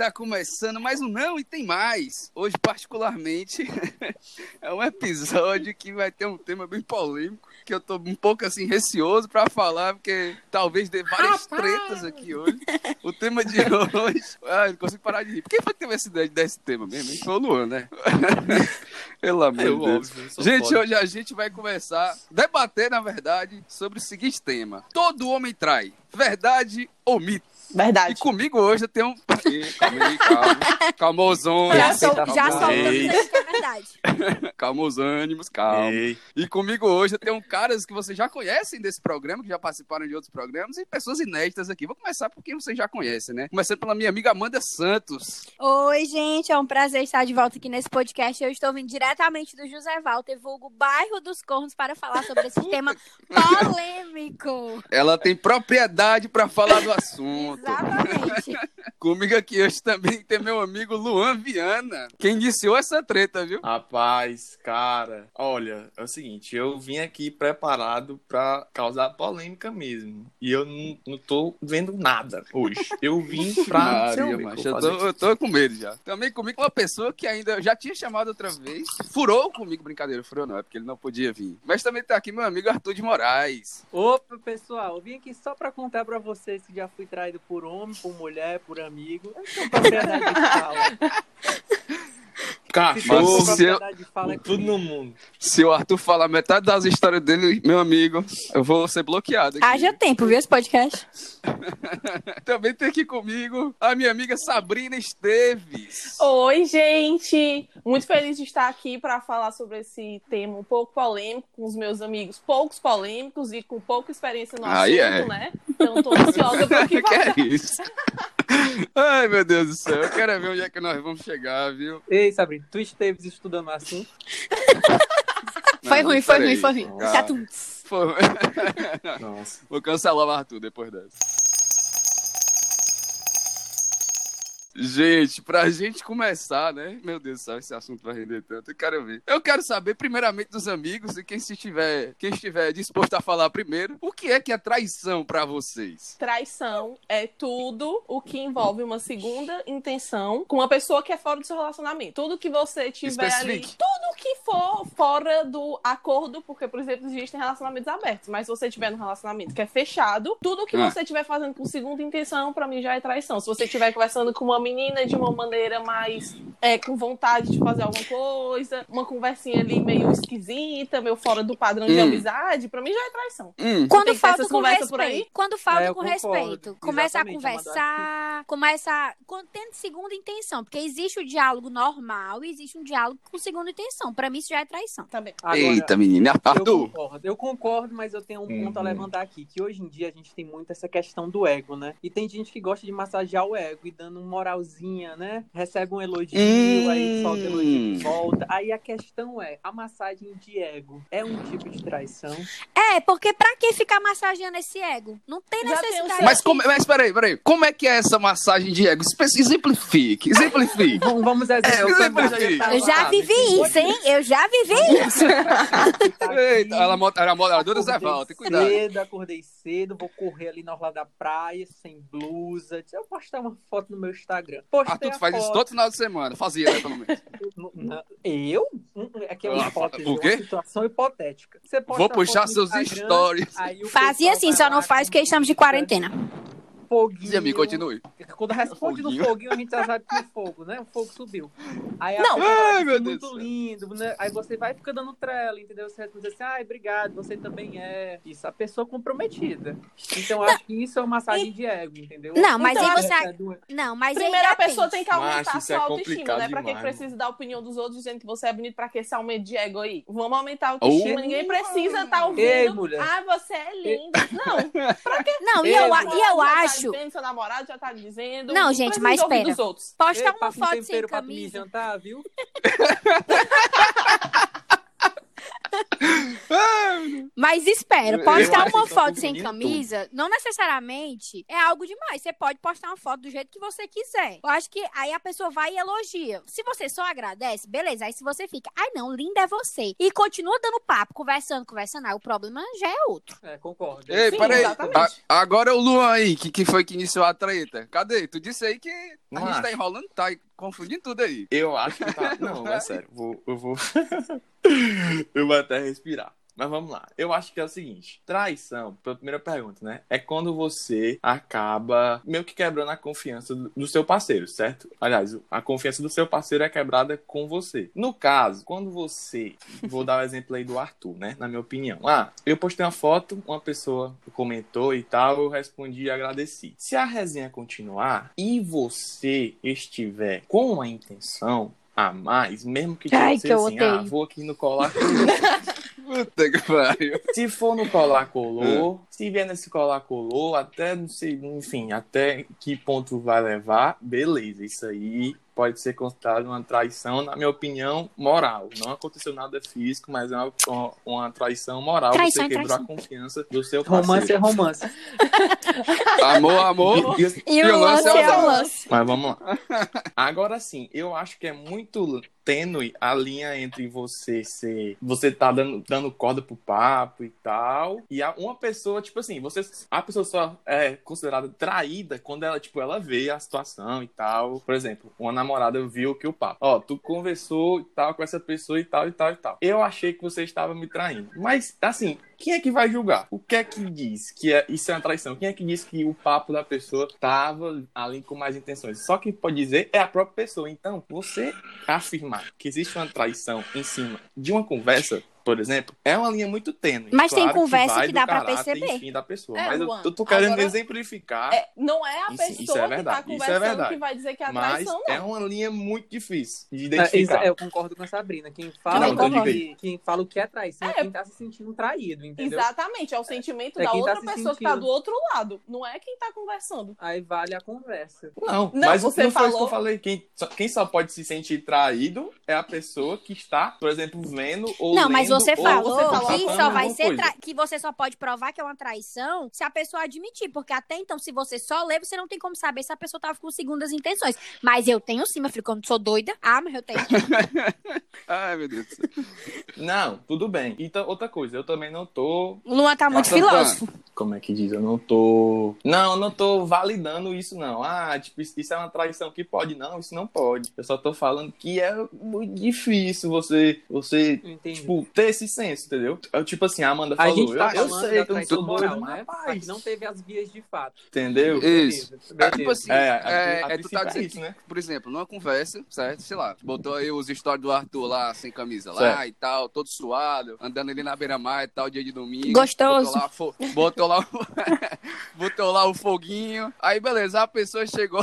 Está começando mais um Não e Tem Mais. Hoje, particularmente, é um episódio que vai ter um tema bem polêmico, que eu tô um pouco assim receoso para falar, porque talvez dê várias tretas aqui hoje. O tema de hoje. Ah, não consigo parar de rir. Por que foi que teve essa ideia desse tema mesmo? Foi o Luan, né? Pelo amor de Eu, Deus. óbvio, Gente, foda. hoje a gente vai começar a debater, na verdade, sobre o seguinte tema: Todo homem trai. Verdade ou mito? E Verdade. comigo hoje eu tenho um. Calma aí, calma. Calma os ânimos. Já sou- calma já os sou- ânimos, Ei, que é verdade. Calma os ânimos, calma. ei. E comigo hoje eu tenho caras que vocês já conhecem desse programa, que já participaram de outros programas, e pessoas inéditas aqui. Vou começar por quem vocês já conhecem, né? Começando pela minha amiga Amanda Santos. Oi, gente, é um prazer estar de volta aqui nesse podcast. Eu estou vindo diretamente do José Walter, vulgo Bairro dos Cornos, para falar sobre esse tema polêmico. Ela tem propriedade pra falar do assunto. Exatamente. Comigo aqui hoje também tem meu amigo Luan Viana, quem iniciou essa treta, viu? Rapaz, cara, olha, é o seguinte, eu vim aqui preparado pra causar polêmica mesmo. E eu não, não tô vendo nada hoje. Eu vim pra Maria, um macho, eu, tô, eu tô com medo já. Também comigo uma pessoa que ainda já tinha chamado outra vez. Furou comigo, brincadeira, furou não, é porque ele não podia vir. Mas também tá aqui meu amigo Arthur de Moraes. Opa, pessoal, eu vim aqui só pra contar pra vocês que já fui traído por homem, por mulher, por amigo. Eu tenho propriedade de fala. Cachorro, se eu- propriedade de fala é tudo no mundo. Se o Arthur falar metade das histórias dele, meu amigo, eu vou ser bloqueado aqui. Haja tempo, viu, esse podcast? Também tem aqui comigo a minha amiga Sabrina Esteves. Oi, gente! Muito feliz de estar aqui para falar sobre esse tema um pouco polêmico com os meus amigos, poucos polêmicos e com pouca experiência no Aí assunto, é. né? Então tô ansiosa pro que que vai. é isso? Ai, meu Deus do céu. Eu quero ver onde é que nós vamos chegar, viu? Ei, Sabrina, tu esteves estudando o assunto? Foi Não, ruim, foi ruim, foi ruim. Calma. Chato. Foi- Nossa. Vou cancelar o Arthur depois dessa. Gente, pra gente começar, né? Meu Deus do céu, esse assunto vai render tanto. Eu quero ver. Eu quero saber, primeiramente, dos amigos e quem se estiver, quem estiver disposto a falar primeiro, o que é que é traição pra vocês? Traição é tudo o que envolve uma segunda intenção com uma pessoa que é fora do seu relacionamento. Tudo que você tiver ali, tudo que for fora do acordo, porque, por exemplo, existem relacionamentos abertos, mas se você tiver num relacionamento que é fechado, tudo que Ah. você estiver fazendo com segunda intenção, pra mim já é traição. Se você estiver conversando com uma menina de uma maneira mais é, com vontade de fazer alguma coisa, uma conversinha ali meio esquisita, meio fora do padrão de Hum. amizade, pra mim já é traição. Hum, Quando falta com conversas por aí? respeito. Quando falta É, eu com concordo. respeito. Começa a Exatamente, Amanda, conversar, começa. Quando tem segunda intenção, porque existe o diálogo normal e existe um diálogo com segunda intenção. Pra mim, isso já é traição. Também. Agora, Eita, menina. Eu Arthur. concordo, eu concordo, mas eu tenho um ponto a Uhum. levantar aqui, que hoje em dia a gente tem muito essa questão do ego, né? E tem gente que gosta de massagear o ego e dando moralzinha, né? Recebe um elogio, Hum. aí solta elogio de volta. Aí a questão é, a massagem de ego é um tipo de traição? É, porque pra que ficar massageando esse ego? Não tem Já necessidade. Mas, como, mas peraí, peraí. Como é que é essa massagem de ego? Exemplifique, exemplifique. Vamos, vamos exemplificar. exemplifique. Eu já vivi isso, hein? Eu já vivi isso. Eita, ela era a moderadora Zé Acordei Walter, cuidado. cedo, acordei cedo, vou correr ali na orla da praia, sem blusa. Eu vou postar uma foto no meu Instagram. Postei Arthur, a tu faz isso foto. todo final de semana. Fazia, né, pelo menos. Eu? Hum, Aqui é uma Ah, hipótese, o quê? uma situação hipotética. Você posta Vou puxar seus Instagram, stories. Fazia assim, vai só não faz porque estamos de quarentena. Foguinho. Sim, amigo, continue. Quando responde Foguinho. no foguinho, a gente já sabe que o fogo, né? O fogo subiu. Aí a Não. Ai, meu "Isso é Deus do muito céu." lindo, né? Aí você vai ficar dando trela, entendeu? Você responde assim, ai, obrigado, você também é. Isso, a pessoa comprometida. Então, eu acho que isso é uma massagem de ego, entendeu? Não, mas Então, aí você. É do- Não, mas aí Primeiro a pessoa tem que aumentar Macho, a isso é sua autoestima, né? Pra que demais, precisa dar a opinião dos outros dizendo que você é bonito pra que esse aumento de ego aí? Vamos aumentar a autoestima, Oh. ninguém precisa estar ouvindo. Ei, mulher. Ah, você é linda. Não, Não, e eu, e eu tá acho. dizendo, seu namorado já tá dizendo. Não, gente, mas espera. dos outros. Postar Ei, uma um foto sem tu me camisa. jantar, viu? Mas espera, Eu postar uma foto sem confundindo camisa não necessariamente é algo demais. Você pode postar uma foto do jeito que você quiser. Eu acho que aí a pessoa vai e elogia. Se você só agradece, beleza. Aí se você fica, ai não, linda é você. E continua dando papo, conversando, conversando, aí o problema já é outro. É, concordo. Ei, Sim, peraí. A- agora é o Luan aí, que, que foi que iniciou a treta. Cadê? Tu disse aí que a Não gente tá enrolando, tá confundindo tudo aí. Eu acho que tá. Não, é sério. Vou, eu vou. eu vou até respirar. Mas vamos lá. Eu acho que é o seguinte: traição, pela primeira pergunta, né? É quando você acaba meio que quebrando a confiança do, seu parceiro, certo? Aliás, a confiança do seu parceiro é quebrada com você. No caso, quando você. Vou dar o exemplo aí do Arthur, né? Na minha opinião. Ah, eu postei uma foto, uma pessoa comentou e tal, eu respondi e agradeci. Se a resenha continuar e você estiver com a intenção a mais, mesmo que tipo Ai, que assim, ah, vou aqui no colar Puta que pariu. se for no colar colou, se vier nesse colar colou, até não sei, enfim, até que ponto vai levar, beleza. Isso aí pode ser considerado uma traição, na minha opinião, moral. Não aconteceu nada físico, mas é uma, uma, traição moral. Traição você é quebrou traição. a confiança do seu Romance é parceiro. romance. Amor, amor. E- e- E, o lance lance é é o o lance. Mas vamos lá. Agora sim, eu acho que é muito tênue a linha entre você ser. Você tá dando, dando corda pro papo e tal. E a, uma pessoa, tipo assim, você. A pessoa só é considerada traída quando ela, tipo, ela vê a situação e tal. Por exemplo, uma namorada viu que o papo. Ó, tu conversou e tal com essa pessoa e tal e tal e tal. Eu achei que você estava me traindo. Mas, assim, quem é que vai julgar? O que é que diz que é, isso é uma traição? Quem é que diz que o papo da pessoa estava ali com mais intenções? Só quem pode dizer é a própria pessoa. Então, você afirmar que existe uma traição em cima de uma conversa, por exemplo, é uma linha muito tênue. Mas tem conversa vai que do dá pra caráter, perceber. Enfim, da pessoa. É, Mas eu, Luan, eu tô querendo agora- exemplificar. É, não é a Isso- pessoa isso é que verdade, tá isso é conversando verdade. que vai dizer que é mas traição, não. é uma linha muito difícil de É, isso- identificar. eu concordo com a Sabrina. Quem fala, Não, que, quem fala o que é traição é, É. quem tá se sentindo traído, entendeu? Exatamente, é o sentimento É da tá outra se pessoa que tá sentindo. do outro lado. Não é quem tá conversando. Aí vale a conversa. Não, Não, mas você não foi isso que falou- eu falei. Quem só, quem só pode se sentir traído é a pessoa que está, por exemplo, vendo ou Não, mas lendo, você ou falou você falou que só vai ser tra- que você só pode provar que é uma traição se a pessoa admitir, porque até então se você só lê, você não tem como saber se a pessoa tava com segundas intenções. Mas eu tenho sim, meu filho, quando sou doida. Ah, mas eu tenho. Ai, meu Deus do céu. Não, tudo bem. Então, outra coisa, eu também não tô. O Luan tá muito filósofo. Como é que diz? Eu não tô. Não, eu não tô validando isso, não. Ah, tipo, isso é uma traição que pode. Não, isso não pode. Eu só tô falando que é muito difícil você, você entendi. tipo, ter esse senso, entendeu? Eu, tipo assim, a Amanda a falou. gente tá eu, sei que eu não sou doido, né? Mas não teve as vias de fato. Entendeu? Isso. Beleza, É beleza. tipo assim, É, a- é, a é, tu tá é dizendo isso, que, né? por exemplo, numa conversa, certo? Sei lá, botou aí os stories do Arthur lá, sem camisa lá Certo. e tal, todo suado, andando ali na beira-mar e tal, dia de domingo. Gostoso. Botou lá, fo- botou lá, o... botou lá o foguinho. Aí, beleza, a pessoa chegou,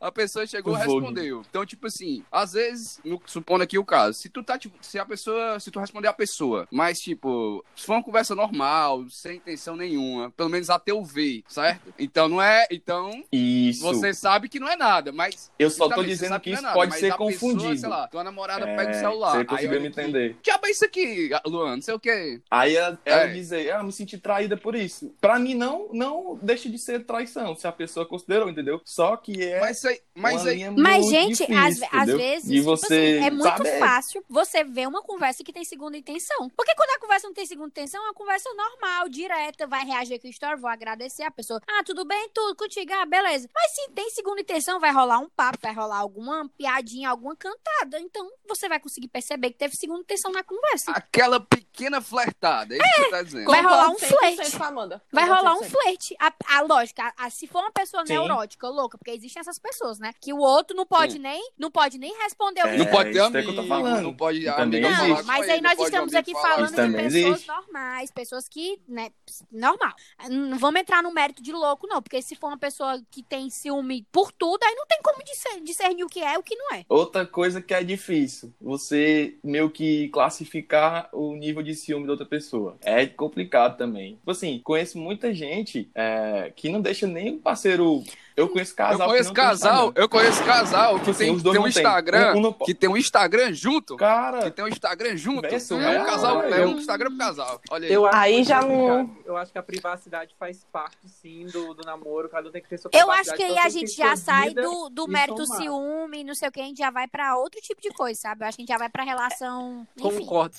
a pessoa chegou e foguinho. respondeu. Então, tipo assim, às vezes, no- supondo aqui o caso, se tu tá, tipo, se a pessoa, se tu responder a pessoa, mas, tipo, se for uma conversa normal, sem intenção nenhuma, pelo menos até eu ver, certo? Então não é, então Isso. você sabe que não é nada, mas. Eu só tô dizendo que não é isso nada, pode ser a pessoa, confundido. sei lá, tua namorada É, pega o celular. Você conseguiu me entender. Diabo é isso aqui, Luan, não sei o quê. Aí ela, ela É. dizer, ah, eu me senti traída por isso. Pra mim, não, não deixa de ser traição, se a pessoa considerou, entendeu? Só que é Mas aí. Mas aí. Mas, gente, difícil, às, às vezes, de tipo você assim, é muito saber. fácil você ver uma conversa que tem segunda intenção. Porque quando a conversa não tem segunda intenção, é uma conversa normal, direta, vai reagir com história, vou agradecer a pessoa. Ah, tudo bem, tudo contigo, ah, beleza. Mas se tem segunda intenção, vai rolar um papo, vai rolar alguma piadinha, alguma cantada. Então, você vai conseguir perceber que teve segunda intenção na conversa. Aquela pequena flertada, é isso que você tá dizendo. Vai rolar um Concordo 100% flerte. Vai rolar um 100%. flerte. A, a lógica, a- a- se for uma pessoa Sim. neurótica, louca, porque existem essas pessoas, né? Que o outro não pode Sim. nem, não pode nem responder o É, Não pode ter isso é que eu amigo, tô falando. não pode falar Não, com mas aí nós não estamos amigo aqui falando de pessoas existe. normais, pessoas que, né, normal. Não vamos entrar no mérito de louco, não, porque se for uma pessoa que tem ciúme por tudo, aí não tem como discer- discernir o que é e o que não é. Outra coisa que é difícil, você meio que classificar o nível de ciúme da outra pessoa. É complicado também. Tipo assim, conheço muita gente é, que não deixa nem o parceiro. Eu conheço casal Eu conheço que casal, Instagram. eu conheço casal que Tipo assim, tem, tem um não tem. Instagram, Um- um que tem um Instagram junto, que Cara, tem um Instagram junto. Véi, são É, É um É, casal, é um Instagram pro casal. Olha aí. Eu acho Aí já não-. Eu acho que a privacidade faz parte, sim, do, do namoro. Cada um tem que ter sua Eu acho que aí cada a gente já sai do, do mérito somar. ciúme, não sei o que, a gente já vai pra outro tipo de coisa, sabe? Eu acho que a gente já vai pra relação. Enfim. Concordo.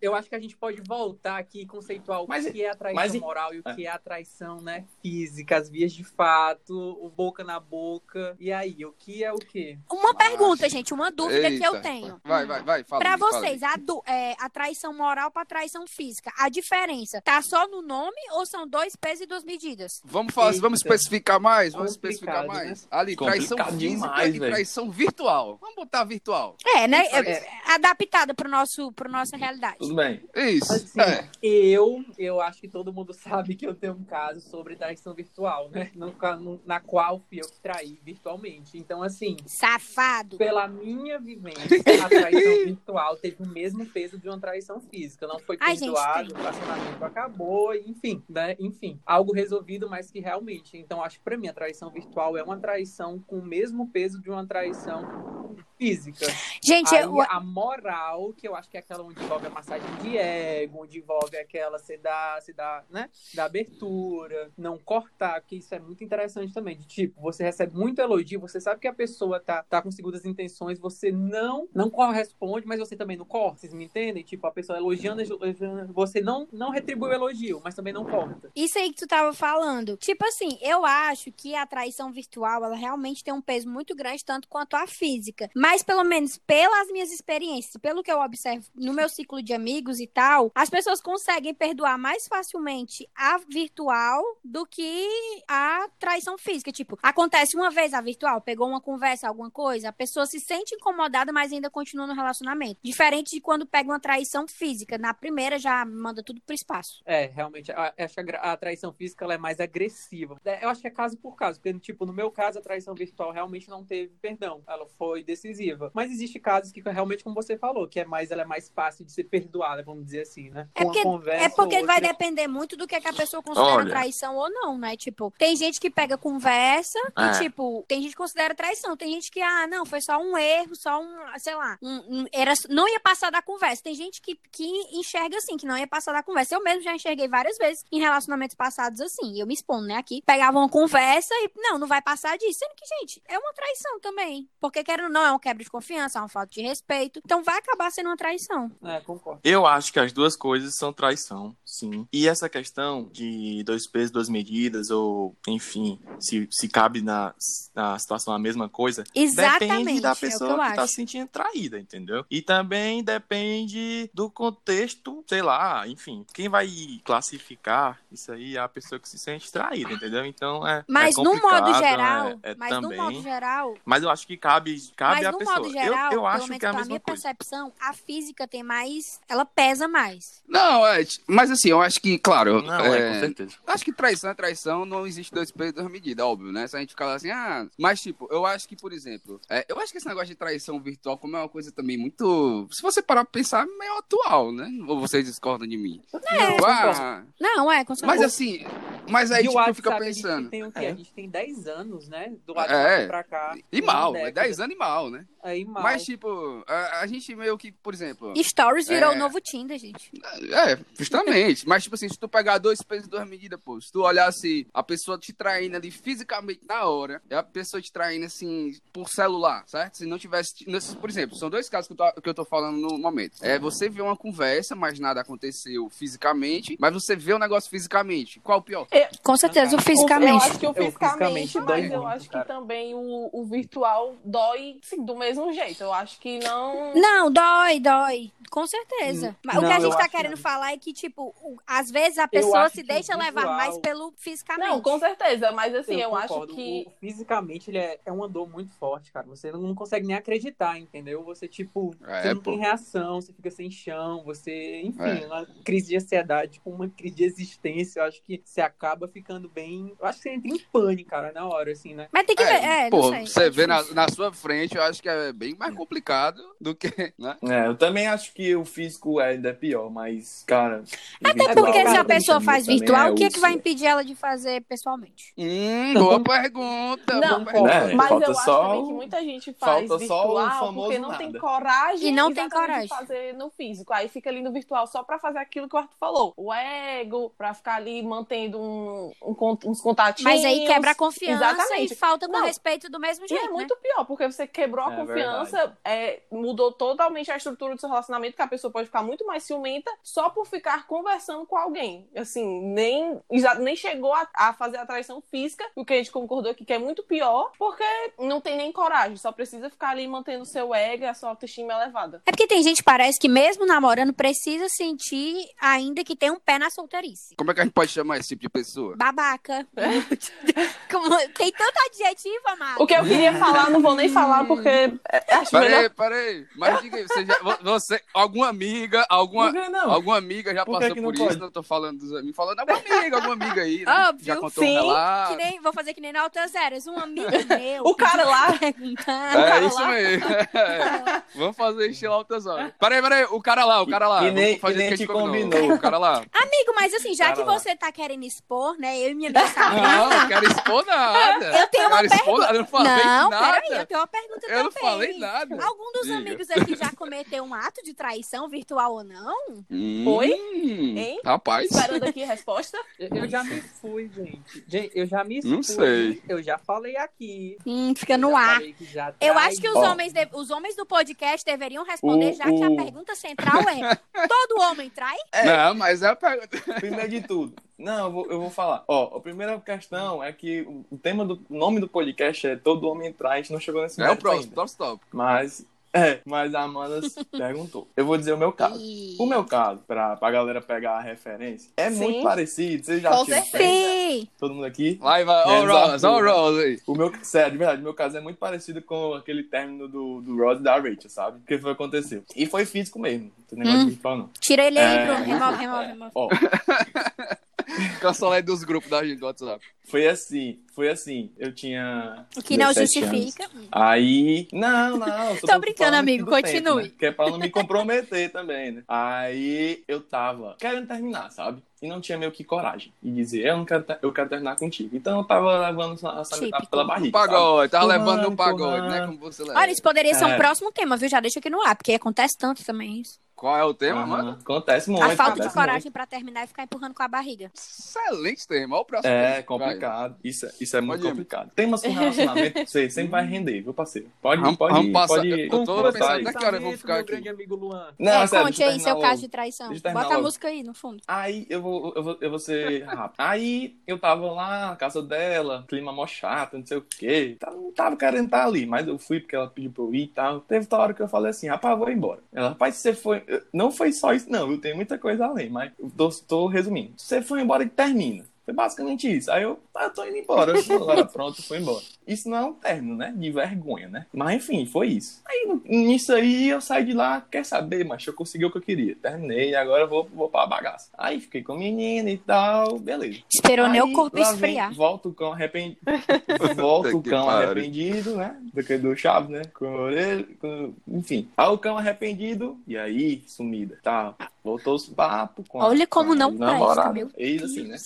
Eu acho que a gente pode voltar aqui e conceituar o Mas- que é atraição mas- moral e o que é atraição, né? Física, as vias de fato, o boca na boca. E aí, o que é o quê? Uma pergunta, Nossa. gente, uma dúvida que eu Eita. tenho. Vai, vai, vai. Fala, Pra fala, vocês, Liz. a, du- é, a traição moral pra traição física, a diferença tá só no nome ou são dois pesos e duas medidas? Vamos, falar, Eita. vamos especificar mais? Vamos especificar Complicado, mais? Ali, traição Complicado física demais, e traição virtual. Vamos botar virtual. É, né? É. É, Adaptada pro nosso, pro nossa realidade. Tudo bem. Isso. Assim, é. eu, eu acho que todo mundo sabe que eu tenho um caso sobre traição virtual, né? No, no- na qual fui eu que traí virtualmente. Então, assim, Safado. pela minha vivência, a traição virtual teve o mesmo peso de uma traição física. Não foi perdoado, o relacionamento acabou, enfim, né? Enfim, algo resolvido, mas que realmente. Então, acho que pra mim a traição virtual é uma traição com o mesmo peso de uma traição física. Gente, Aí, eu, a moral, que eu acho que é aquela onde envolve a massagem de ego, onde envolve aquela se dá, se dá, né? Da abertura, não cortar, porque isso é muito interessante também. De tipo, você recebe muito elogio, você sabe que a pessoa tá, tá com segundas intenções, você não não corresponde, mas você também não corta. Vocês me entendem? Tipo, a pessoa elogiando, elogiando você não, não retribui o elogio, mas também não corta. Isso aí que tu tava falando. Tipo assim, eu acho que a traição virtual, ela realmente tem um peso muito grande, tanto quanto a física. Mas, pelo menos, pelas minhas experiências, pelo que eu observo no meu ciclo de amigos e tal, as pessoas conseguem perdoar mais facilmente a virtual do que a traição física. Tipo, acontece uma vez a virtual, pegou uma conversa, alguma coisa, a pessoa se sente incomodada, mas ainda continua no relacionamento. Diferente de quando pega uma traição física. Na primeira já manda tudo pro espaço. É, realmente, acho que a, a traição física ela é mais agressiva. É, Eu acho que é caso por caso, porque, tipo, no meu caso, a traição virtual realmente não teve perdão. Ela foi decisiva. Mas existe casos que, realmente, como você falou, que é mais, ela é mais fácil de ser perdoada, vamos dizer assim, né? É porque, conversa é porque vai depender muito do que, é que a pessoa considera Olha. traição ou não, né? Tipo, tem gente que pega conversa É. e, tipo, tem gente que considera traição. Tem gente que, ah, não, foi só um erro, só um, sei lá, um- um- era, não ia passar da conversa. Tem gente que, que enxerga assim, que não ia passar da conversa. Eu mesmo já enxerguei várias vezes em relacionamentos passados assim. Eu me expondo, né? Aqui, pegava uma conversa e, não, não vai passar disso. Sendo que, gente, é uma traição também. Porque, querendo ou não, é um quebra de confiança, é uma falta de respeito. Então vai acabar sendo uma traição. É, concordo. Eu acho que as duas coisas são traição, sim. E essa questão de dois pesos, duas medidas, ou, enfim, se, se cabe na, na situação a mesma coisa, Exatamente. depende da é pessoa eu que, tá acho. se sentindo traída, entendeu? E também depende do contexto, sei lá, enfim. Quem vai classificar isso aí é a pessoa que se sente traída, entendeu? Então é. Mas é no modo complicado, geral, é- é mas também... no modo geral, Mas eu acho que cabe, cabe mas à no pessoa. modo geral, eu, eu acho que é a mesma minha coisa. percepção, a física tem mais, ela pesa mais. Não, é. Mas assim, eu acho que, claro. Não, é, é, com certeza. Acho que traição é traição, não existe dois pesos e duas medidas, óbvio, né? Se a gente falar assim, ah. Mas, tipo, eu acho que, por exemplo, é, eu acho que esse negócio de traição virtual, como é uma coisa também muito. Se você parar pra pensar, é meio atual, né? Ou vocês discordam de mim? É, Tipo, ah, Não, é, com mas certeza. assim. Mas aí, e tipo, WhatsApp, fica a gente pensando. tem o quê? É. A gente tem 10 anos, né? Do WhatsApp É. pra cá. E mal, é década. 10 anos e mal, né? Aí mal. Mas, tipo, a, a gente meio que, por exemplo. Stories virou É. o novo Tinder, gente. É, justamente. Mas, tipo assim, se tu pegar dois pesos e duas medidas, pô, se tu olhasse a pessoa te traindo ali fisicamente na hora, e a pessoa te traindo, assim, por celular, certo? Se não tivesse. Por exemplo, são dois casos que eu, tô, que eu tô falando no momento. É você vê uma conversa, mas nada aconteceu fisicamente, mas você vê o negócio fisicamente. Qual o pior? Com certeza, o Eu fisicamente. acho que o Eu, fisicamente, fisicamente, dói mas eu muito, acho cara. que também o, o virtual dói sim, do mesmo jeito. Eu acho que não. Não, dói, dói. Com certeza. Mas o Não, que a eu gente tá querendo não. falar é que, tipo, às vezes a pessoa acho se deixa o levar visual- mais pelo fisicamente. Não, com certeza. Mas assim, eu, acho concordo. que. O- fisicamente ele é, é uma dor muito forte, cara. Você não, consegue nem acreditar, entendeu? Você, tipo, É, você não pô. tem reação, você fica sem chão, você, enfim, É. uma crise de ansiedade, com uma crise de existência. Eu acho que você acaba ficando bem. Eu acho que você entra em pânico, cara, na hora, assim, né? Mas tem que ver. É, pô, não sei. você é vê na, na sua frente, eu acho que é bem mais complicado do que, né? É, eu também acho que o físico é ainda é pior, mas, cara. Até porque se a também pessoa faz também virtual, é o que, é que vai impedir ela de fazer pessoalmente? Hum, boa pergunta. Não, boa pergunta. Né? Mas Falta eu acho só também o- que muita gente faz falta só o virtual famoso porque não nada. tem coragem E não tem coragem. de fazer no físico. Aí fica ali no virtual só pra fazer aquilo que o Arthur falou. O ego, pra ficar ali mantendo um, um uns contatinhos. Mas aí quebra a confiança Exatamente. e falta com Não. respeito do mesmo E jeito, é né? muito pior, porque você quebrou a É confiança, é, mudou totalmente a estrutura do seu relacionamento, que a pessoa pode ficar muito mais ciumenta só por ficar conversando com alguém. Assim, nem, nem chegou a, a fazer a traição física, o que a gente concordou aqui que é muito pior, porque não tem nem coragem, só precisa ficar ali mantendo o seu ego e a sua autoestima elevada. É porque tem gente que parece que mesmo namorando precisa sentir ainda que tem um pé na solteirice. Como é que a gente pode chamar esse tipo de pessoa? Babaca. Como- tem tanto adjetivo, amado. O que eu queria falar, não vou nem falar, porque é, acho melhor. Peraí, peraí. Mas diga aí, você, já, vo- você alguma amiga, alguma, alguma amiga já Por passou que por não pode? Não tô falando dos amigos, falando alguma amiga, alguma amiga aí. Né? Óbvio, já contou sim, um relato. Que nem, vou fazer que nem na Altas Eras. Um amigo meu. O cara lá-. É isso mesmo. É. Vamos fazer estilo altas horas. Peraí, peraí, o cara lá, o cara lá. Que nem- Vamos fazer que nem te gente combinou. O cara lá. Amigo, mas assim, já que lá. você tá querendo expor, né? Eu e minha amiga Não, não quero expor nada. Eu tenho uma nada, eu não falei Não, nada. peraí, eu tenho uma pergunta Eu não também. falei nada. Algum dos Diga. amigos aqui já cometeu um ato de traição, virtual ou não? Oi? Hum, Hein? Rapaz. Esperando aqui a resposta. Eu, eu já me fui, gente. Gente, eu já me Não fui. sei. Eu já falei aqui. Hum, fica Eu no ar. Eu trai. acho que os Ó. homens, de- os homens do podcast deveriam responder, O- já que a o- pergunta central é: todo homem trai? Não, mas é a pergunta. Primeiro de tudo. Não, eu vou, eu vou falar. Ó, a primeira questão é que o o tema do o nome do podcast é Todo Homem Trai. A gente não chegou nesse É o próximo, próximo tópico. Mas, é, mas a Amanda perguntou. Eu vou dizer o meu caso. Ih. O meu caso, pra, pra galera pegar a referência, é Sim. muito parecido. Vocês já Com certeza. Todo mundo aqui? Vai, vai. Ó, o Menos Ross, ó, o aí. Meu, sério, de verdade, o meu caso é muito parecido com aquele término do, do Rod e da Rachel, sabe? O que foi que aconteceu? E foi físico mesmo. Não tem negócio Hum. de virtual, não. Tira ele aí, É. Bruno. Remove, remove, remove. Ó, Cancelei dos grupos da gente do WhatsApp. Foi assim, foi assim. Eu tinha. O que não 17 anos. justifica. Aí. Não, não. Tô brincando, amigo, continue. né? Que é pra não me comprometer também, né? Aí eu tava querendo terminar, sabe? E não tinha meio que coragem de dizer, eu não quero, ter- eu quero terminar contigo. Então eu tava levando essa Típico. pela O barriga. sabe? pagode, tava levando no pagode, né? Como você leva. Olha, isso poderia ser um É. próximo tema, viu? Já deixa aqui no ar, porque acontece tanto também isso. Qual é o tema, Aham, mano? Acontece muito. A falta de coragem pra terminar e ficar empurrando com a barriga. Excelente tema. Olha o próximo muito. É tema. complicado. Isso, é- isso é muito Pode ir. complicado. Temas com relacionamento, você sempre vai render, viu, parceiro? Pode, Vamos- pode, vamos passar- pode eu tô pensando que hora eu vou ficar aqui. grande amigo Luan. Não, é, sério, conte eu aí seu terminar caso logo. de traição. Eu Bota a logo. música aí no fundo. Aí eu vou, eu vou, eu vou ser rápido. Aí eu tava lá na casa dela, clima mó chato, não sei o quê. Tava, não tava querendo estar ali, mas eu fui porque ela pediu pra eu ir e tal. Teve tal hora que eu falei assim, rapaz, eu vou embora. Ela, rapaz, você foi. Não foi só isso, não, viu? Tem muita coisa além, mas eu tô, tô resumindo. Você foi embora e termina. Foi basicamente isso. Aí eu, ah, eu tô indo embora. Eu pronto, foi embora. Isso não é um término, né? De vergonha, né? Mas enfim, foi isso. Aí nisso aí eu saí de lá, quer saber, mas eu consegui o que eu queria. Terminei, agora eu vou, vou pra bagaça. Aí fiquei com a menina e tal, beleza. Esperou nem Aí, o corpo lá vem, esfriar. Volta o cão arrependido. volta o cão pariu. arrependido, né? Do que do Chaves, né? Com a orelha, com- enfim. Aí o cão arrependido, e aí, sumida. Tá. Voltou os papos com a- Olha como não presta, namorada. meu Eis Deus assim, né?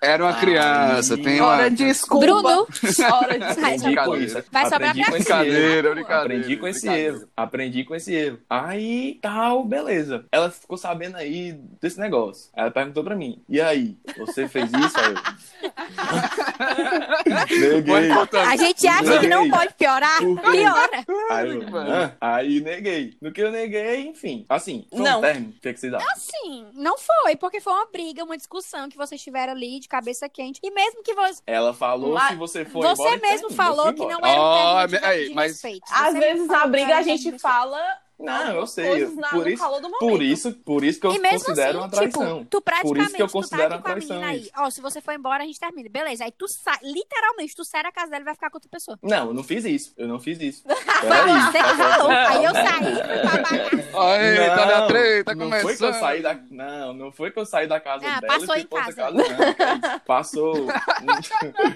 Era uma Ai. criança, tem uma... Hora de desculpa. Bruno, Hora de isso. vai sobrar pra com esse Brincadeira, erro. brincadeira. Aprendi com esse erro. Aprendi com esse erro. Aí, tal, beleza. Ela ficou sabendo aí desse negócio. Ela perguntou pra mim, e aí, você fez isso? Aí eu... Neguei. A gente acha que não Neguei. pode piorar, piora. Aí, aí neguei. No que eu neguei, enfim. Assim, foi Não. um término. O que, é que vocês acham? Sim, não foi, porque foi uma briga, uma discussão que vocês tiveram ali de cabeça quente. E mesmo que você. Ela falou se você for Você embora. mesmo então, falou que não era um de, aí, de mas- respeito. Às Você vezes na que briga a gente fala Não, eu sei. coisas na- por, no isso, calor do por momento. isso, por isso que eu considero assim, uma traição. tipo, tu praticamente que eu tu considero tá aqui uma com a menina aí. traição Ó, se você for embora, a gente termina. Beleza, aí tu sai, literalmente, tu sai da casa dela e vai ficar com outra pessoa. Não, eu não fiz isso. Eu não fiz isso. Foi Peraí, você que tá falou. Aí eu saí. Aí, tá na treta, não começando. foi que eu saí da Não, não foi que eu saí da casa Ah, dela passou e em outra casa. Não, isso. Passou.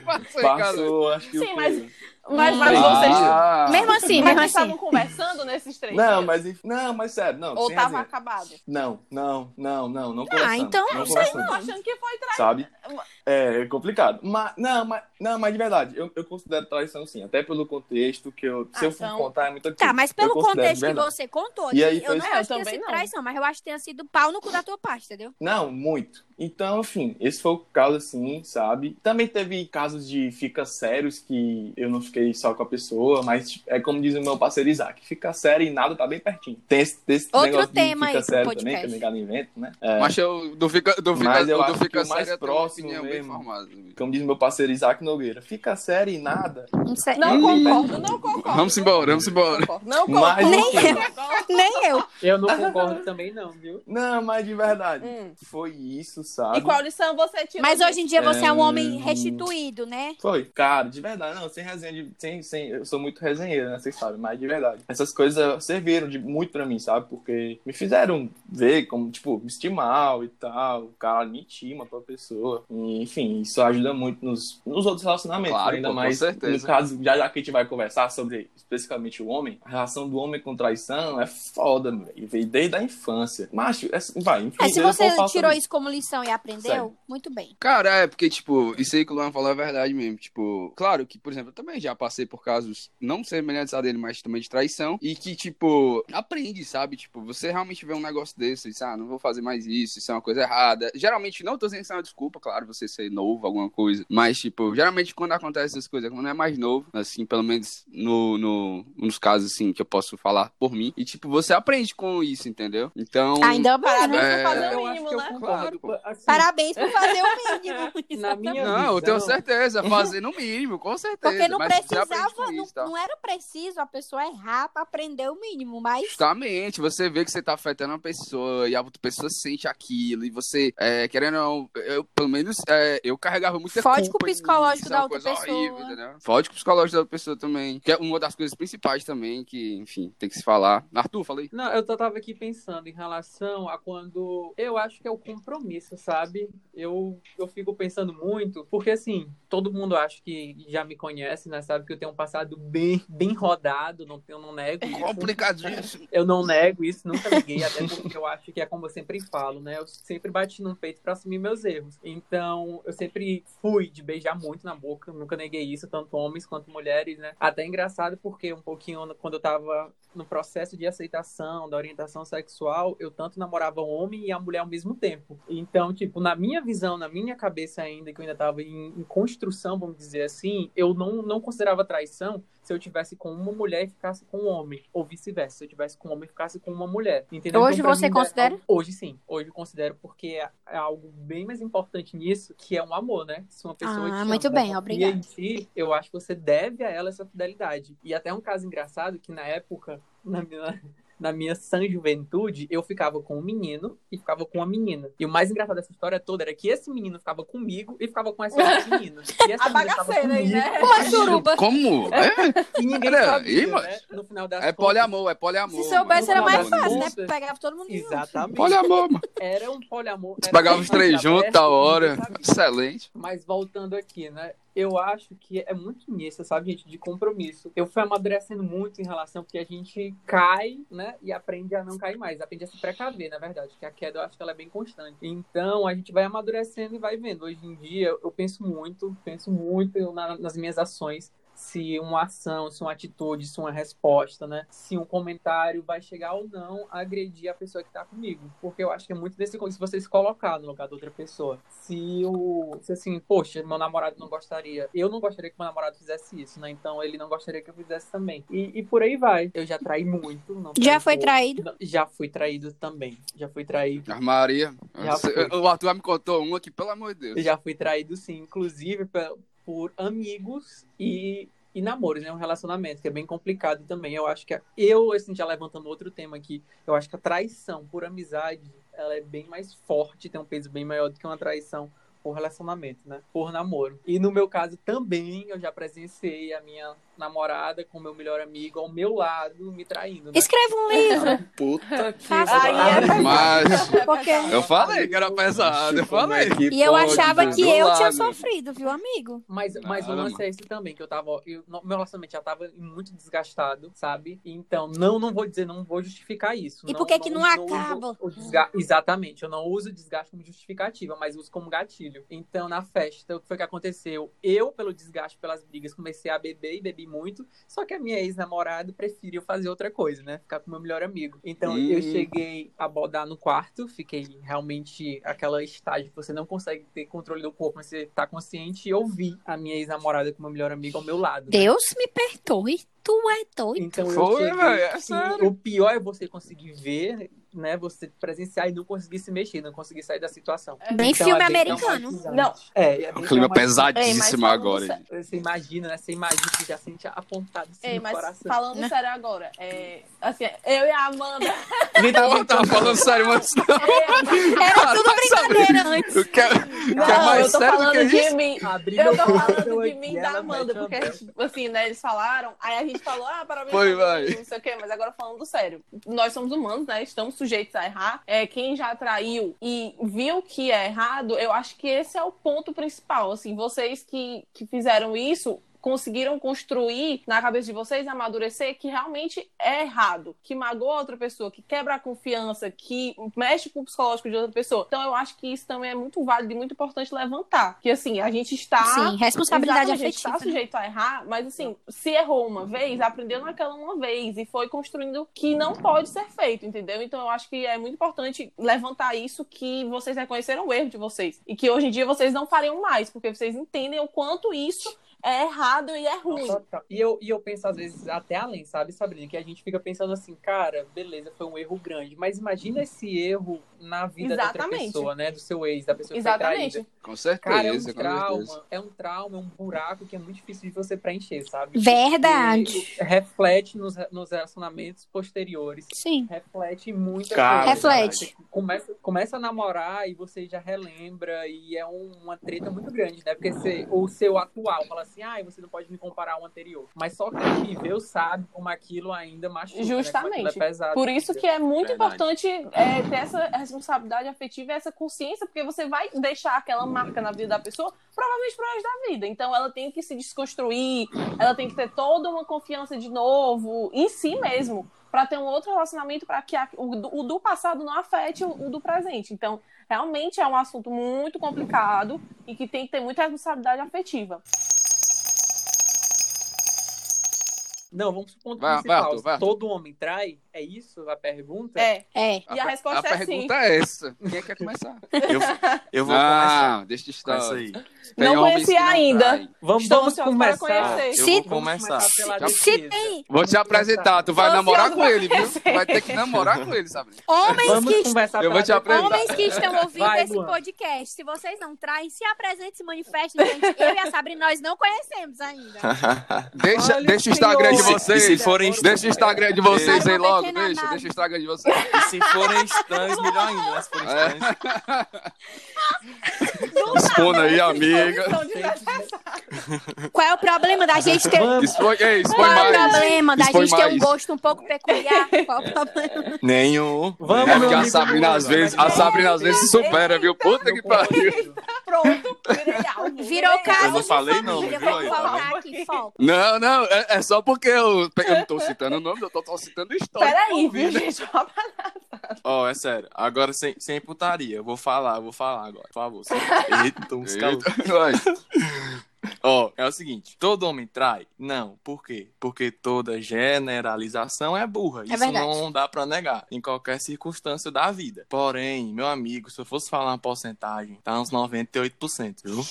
Passou casa. passou, acho que Sim, o mas- Mas, mas Hum. vocês. Ah. Mesmo assim, Mas mesmo vocês assim. estavam conversando nesses três Não, dias? mas, enfim- não, mas sério, não. Ou tava resenha. acabado? Não, não, não, não, não Ah, conversando, então, não não sei. Tô achando que foi traição. sabe? É, é complicado. Mas, não, mas, não, mas de verdade, eu, eu considero traição sim, até pelo contexto que eu, se Ah, eu for então- contar é muito Tá, mas pelo contexto que você contou E aí eu foi- não É, eu acho que tenha sido não. traição, mas eu acho que tenha sido pau no cu da tua parte, entendeu? Não, muito. Então, enfim, esse foi o caso assim, sabe? Também teve casos de fica sérios que eu não fiquei só com a pessoa, mas tipo, é como diz o meu parceiro Isaac, fica sério e nada tá bem pertinho. Tem esse, esse Outro negócio tema de fica aí sério podcast. também, que eu negado invento, né? É, Mas eu do fica, do fica, Mas eu do acho fica que o mais tenho próximo mesmo. como diz meu parceiro Isaac Nogueira, fica sério e nada. Não sei. Não concordo, não concordo. Vamos embora, vamos embora. Não concordo. Mas, concordo. enfim. Nem Nem eu. Eu não concordo também, não, viu? Não, mas de verdade, Hum. foi isso, sabe? E qual lição você tirou? Mas hoje em dia você é um É, homem hum. restituído, né? Foi, cara, de verdade, não, sem resenha, de, sem, sem, eu sou muito resenheiro, né, vocês sabem, mas de verdade. Essas coisas serviram de muito pra mim, sabe? Porque me fizeram ver como, tipo, me sentir mal e tal, o cara me intima pra pessoa. E, enfim, isso ajuda muito nos, nos outros relacionamentos, Claro, né? ainda pô, com mais certeza. no caso, já já que a gente vai conversar sobre especificamente o homem, a relação do homem com traição é foda, velho, veio desde a infância. Macho, é, vai, enfim, É, se você tirou isso como lição e aprendeu, Sério. muito bem. Cara, é, porque, tipo, isso aí que o Luan falou é verdade mesmo. Tipo, claro que, por exemplo, eu também já passei por casos não semelhantes a dele, mas também de traição. E que, tipo, aprende, sabe? Tipo, você realmente vê um negócio desse e ah, não vou fazer mais isso, isso é uma coisa errada. Geralmente, não tô dizendo que isso é uma desculpa, claro, você ser novo, alguma coisa. Mas, tipo, geralmente quando acontece essas coisas, quando é mais novo, assim, pelo menos no, no, nos casos, assim, que eu posso falar por mim. E, tipo, você aprende com isso, entendeu? Então. Ainda bem, Parabéns né? É, por fazer o mínimo, né? concordo. Claro, assim, Parabéns por fazer o mínimo. Na minha Não, eu tenho visão- certeza, fazer no mínimo, com certeza. Porque não precisava, isso, tá? não era preciso a pessoa errar pra aprender o mínimo, mas Justamente, você vê que você tá afetando uma pessoa e a outra pessoa sente aquilo e você, é, querendo ou não, eu, pelo menos, é, eu carregava muita Fode culpa com o em psicológico da é outra pessoa. horrível? Fode com o psicológico da outra pessoa também, que é uma das coisas principais também, que, enfim, tem que se falar. Arthur, falei. Não, eu só tava aqui pensando em relação a quando. Eu acho que é o compromisso, sabe? Eu, eu fico pensando muito, porque assim, todo mundo acho que já me conhece, né? Sabe que eu tenho um passado bem, bem rodado, não, eu não nego isso. Complicadíssimo. Eu não nego isso, nunca neguei, até porque eu acho que é como eu sempre falo, né? Eu sempre bati no peito pra assumir meus erros. Então, eu sempre fui de beijar muito na boca, nunca neguei isso, tanto homens quanto mulheres, né? Até engraçado porque um pouquinho quando eu tava no processo de aceitação da orientação sexual, eu tanto namorava o homem e a mulher ao mesmo tempo. Então, tipo, na minha visão, na minha cabeça ainda, que eu ainda tava em, em construção, vamos dizer assim, eu não, não considerava traição se eu tivesse com uma mulher e ficasse com um homem, ou vice-versa, se eu tivesse com um homem e ficasse com uma mulher, entendeu? Hoje Então, você mim, é considera? Hoje sim, hoje eu considero porque é, é algo bem mais importante nisso, que é um amor, né? Se uma pessoa Ah, te ama, muito ela bem, obrigada. em ti, eu acho que você deve a ela essa fidelidade. E até um caso engraçado que na época, na minha, na minha sã juventude, eu ficava com um menino e ficava com uma menina. E o mais engraçado dessa história toda era que esse menino ficava comigo e ficava com essa outra menina. E essa A bagaceira aí, comigo. né? uma suruba. Como? É, E ninguém Olha, sabia, aí, mas- né? No final das é contas, poliamor, é poliamor. Se soubesse era mais fácil, né? Pegava todo mundo junto. Exatamente. Poliamor, mano. Era um poliamor. Era pagava os três juntos, da hora. ninguém sabia. Excelente. Mas voltando aqui, né? Eu acho que é muito nisso, sabe, gente, de compromisso. Eu fui amadurecendo muito em relação porque a gente cai, né, e aprende a não cair mais, aprende a se precaver, na verdade, que a queda eu acho que ela é bem constante. Então, a gente vai amadurecendo e vai vendo. Hoje em dia, eu penso muito, penso muito na- nas minhas ações se uma ação, se uma atitude, se uma resposta, né? Se um comentário vai chegar ou não a agredir a pessoa que tá comigo. Porque eu acho que é muito desse se você se colocar no lugar da outra pessoa. Se o. Se assim, poxa, meu namorado não gostaria. Eu não gostaria que meu namorado fizesse isso, né? Então ele não gostaria que eu fizesse também. E, e por aí vai. Eu já traí muito. Não Já foi pouco. traído? Não, Já fui traído também. Já fui traído. Armaria. Já foi. O Arthur me contou um aqui, pelo amor de Deus. Eu já fui traído, sim, inclusive por amigos e, e namoros, né? Um relacionamento, que é bem complicado também. Eu acho que a- eu, assim, já levantando outro tema aqui, eu acho que a traição por amizade, ela é bem mais forte, tem um peso bem maior do que uma traição por relacionamento, né? Por namoro. E no meu caso também, eu já presenciei a minha namorada com meu melhor amigo ao meu lado me traindo, né? Escreva um livro. Puta que Faça Aí é pariu. Mas Porque... eu falei que era pesado, eu é falei. que E eu achava que eu tinha lado. sofrido, viu, amigo? Mas, mas o lance é esse também, que eu tava. Eu, meu relacionamento já tava muito desgastado, sabe? Então, não, não vou dizer, não vou justificar isso. E por que que não uso acaba? o desga- Exatamente, eu não uso o desgaste como justificativa, mas uso como gatilho. Então, na festa, o que foi que aconteceu? Eu, pelo desgaste, pelas brigas, comecei a beber e bebi muito. Só que a minha ex-namorada preferiu fazer outra coisa, né? Ficar com meu melhor amigo. Então, Ih. eu cheguei a bodar no quarto, fiquei realmente aquela estágio que você não consegue ter controle do corpo, mas você tá consciente. E eu vi a minha ex-namorada com meu melhor amigo ao meu lado. né? Deus me perdoe, tu é doido. Então eu Foi, cheguei, é e sério. o pior é você conseguir ver, né? Você presenciar e não conseguir se mexer, não conseguir sair da situação. Bem Então, filme é bem americano. Não. É, é Um clima pesadíssimo agora. sério- Você imagina, né? Você imagina que já sente apontado assim Ei, no mas coração. falando Né? sério agora, é, assim, eu e a Amanda. Tá Pô, tava falando sério antes, não. Era tudo brincadeira antes. Eu quero, Não, quer mais eu tô sério do falando que de isso? mim. Abri Eu tô falando de mim e da Amanda, porque, uma- tipo, assim, né, eles falaram, aí a gente falou, ah, parabéns, Foi, vai. não sei o quê, mas agora falando sério, nós somos humanos, né, estamos sujeitos a errar, é, quem já traiu e viu que é errado, eu acho que esse é o ponto principal, assim, vocês que, que fizeram isso, conseguiram construir na cabeça de vocês, amadurecer que realmente é errado, que magoa outra pessoa, que quebra a confiança, que mexe com o psicológico de outra pessoa. Então eu acho que isso também é muito válido e muito importante levantar. Que assim, a gente está Sim, responsabilidade Exatamente, a gente afetiva. está sujeito a errar, mas assim, se errou uma vez, aprendeu naquela uma vez e foi construindo que não pode ser feito, entendeu? Então eu acho que é muito importante levantar isso que vocês reconheceram o erro de vocês e que hoje em dia vocês não fariam mais, porque vocês entendem o quanto isso é errado e é ruim. Total. E eu, e eu penso, às vezes, até além, sabe, Sabrina? Que a gente fica pensando assim, cara, beleza, foi um erro grande. Mas imagina esse erro na vida da outra Exatamente. pessoa, né? Do seu ex, da pessoa que Exatamente. foi traída. Com certeza, Cara, é um com certeza. trauma, é um trauma, é um buraco que é muito difícil de você preencher, sabe? Verdade. E reflete nos, nos relacionamentos posteriores. Sim. Reflete muita Cara, coisa. Reflete. Começa, começa a namorar e você já relembra e é um- uma treta muito grande, né? Porque você, o seu atual fala assim, ah, você não pode me comparar ao anterior. Mas só quem viveu sabe como aquilo ainda machuca, né? Como Justamente. aquilo é pesado. Por isso que é muito Verdade. importante é, ter essa responsabilidade afetiva e essa consciência, porque você vai deixar aquela marca na vida da pessoa, provavelmente pro resto da vida. Então ela tem que se desconstruir, ela tem que ter toda uma confiança de novo em si mesmo, para ter um outro relacionamento para que a- o, do- o do passado não afete o, o do presente. Então, realmente é um assunto muito complicado e que tem que ter muita responsabilidade afetiva. Não, vamos pro ponto Vai- vai, principal. Arthur, vai, Arthur. Todo homem trai? É isso a pergunta? É. É. E a resposta a é pergunta é essa. Quem quer começar? Eu, eu vou começar Ah, deixa de estar. aí. Tem Não não ainda. traem. Vamos, vamos para começar. Se- vou começar. Se tem Vou te apresentar, tu vai Tô namorar com ele, viu? Vai ter que namorar com ele, sabe? homens Vamos que conversar Eu vou te apresentar. Homens que estão ouvindo Vai, esse Luan. podcast, se vocês não traem, se apresentem, se manifestem, gente. Eu e a Sabrina, nós não conhecemos ainda. Deixa, Olha deixa o o Instagram de senhor. vocês. E se forem- Deixa o Instagram de vocês aí logo. Deixa, deixa o Instagram de vocês. E se forem estranhos, melhor ainda, né? Se forem É. estranhos. Expondo aí, amiga. Qual é o problema da gente ter. Expõe, ei, expõe Qual é o mais. problema da Expõe gente ter um mais. gosto um pouco peculiar? Qual é o problema? Nenhum. Vamos, É porque a Sabrina às vezes, a Sabrina às vezes se supera, viu? Puta que pariu. Pronto, virei. Virou caso Eu não de falei não. Não, não, é, é só porque eu, eu não tô citando nomes, eu tô, tô citando história. Peraí, viu, gente? Ó, é sério. Agora sem, sem putaria. Eu vou falar, eu vou falar agora. Por favor. Sem... Eita, uns. Eita, Ó, é o seguinte, todo homem trai? Não. Por quê? Porque toda generalização é burra. Isso verdade. não dá pra negar, em qualquer circunstância da vida. Porém, meu amigo, se eu fosse falar uma porcentagem, tá uns 98%, viu?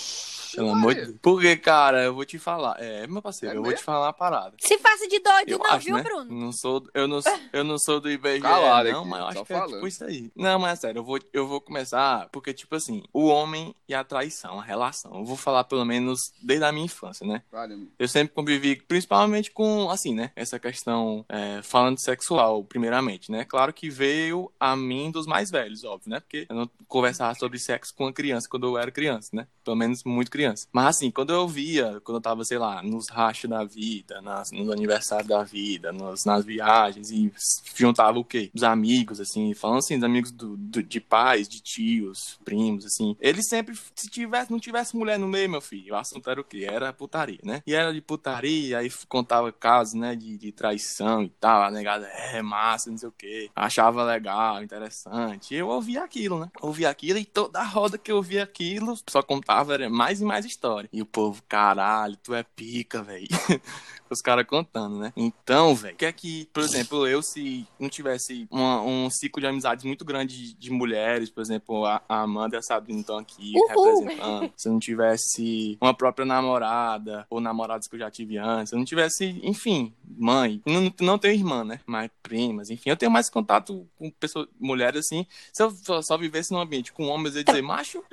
Pelo amor de Deus. Porque, cara, eu vou te falar. É, meu parceiro, É eu vou mesmo? te falar uma parada. Se faça de doido, Eu não, acho, viu, né? Bruno? Não sou, eu, não, eu não sou do IBGE, Calado não, aqui, mas eu acho que é falando. tipo isso aí. Não, mas é sério, eu vou, eu vou começar porque, tipo assim, o homem e a traição, a relação. Eu vou falar pelo menos desde a minha infância, né? Vale. Eu sempre convivi, principalmente com, assim, né? Essa questão, é, falando sexual, primeiramente, né? Claro que veio a mim dos mais velhos, óbvio, né? Porque eu não conversava sobre sexo com a criança quando eu era criança, né? Pelo menos muito criança. Mas, assim, quando eu via, quando eu tava, sei lá, nos rachos da vida, nas, nos aniversários da vida, nos, nas viagens, e juntava o quê? Os amigos, assim, falando assim, dos amigos do, do- de pais, de tios, primos, assim. Eles sempre, se tivesse, não tivesse mulher no meio, meu filho, o assunto era o quê? Era putaria, né? E era de putaria, aí contava casos, né, de, de traição e tal, a negada, é, massa, não sei o quê. Achava legal, interessante. Eu ouvia aquilo, né? Ouvia aquilo e toda a roda que eu ouvia aquilo, só contava era mais e mais história. E o povo, caralho, tu é pica, velho. Os caras contando, né? Então, velho, que é que, por exemplo, eu se não tivesse uma- um ciclo de amizades muito grande de, de mulheres, por exemplo, a, a Amanda e a Sabrina estão aqui Uhul. representando. Se não tivesse uma própria namorada, ou namorados que eu já tive antes, eu não tivesse, enfim, mãe, não, não tenho irmã, né? Mas primas, enfim, eu tenho mais contato com pessoas, mulheres assim. Se eu só, só vivesse num ambiente com homens, eu ia dizer, macho,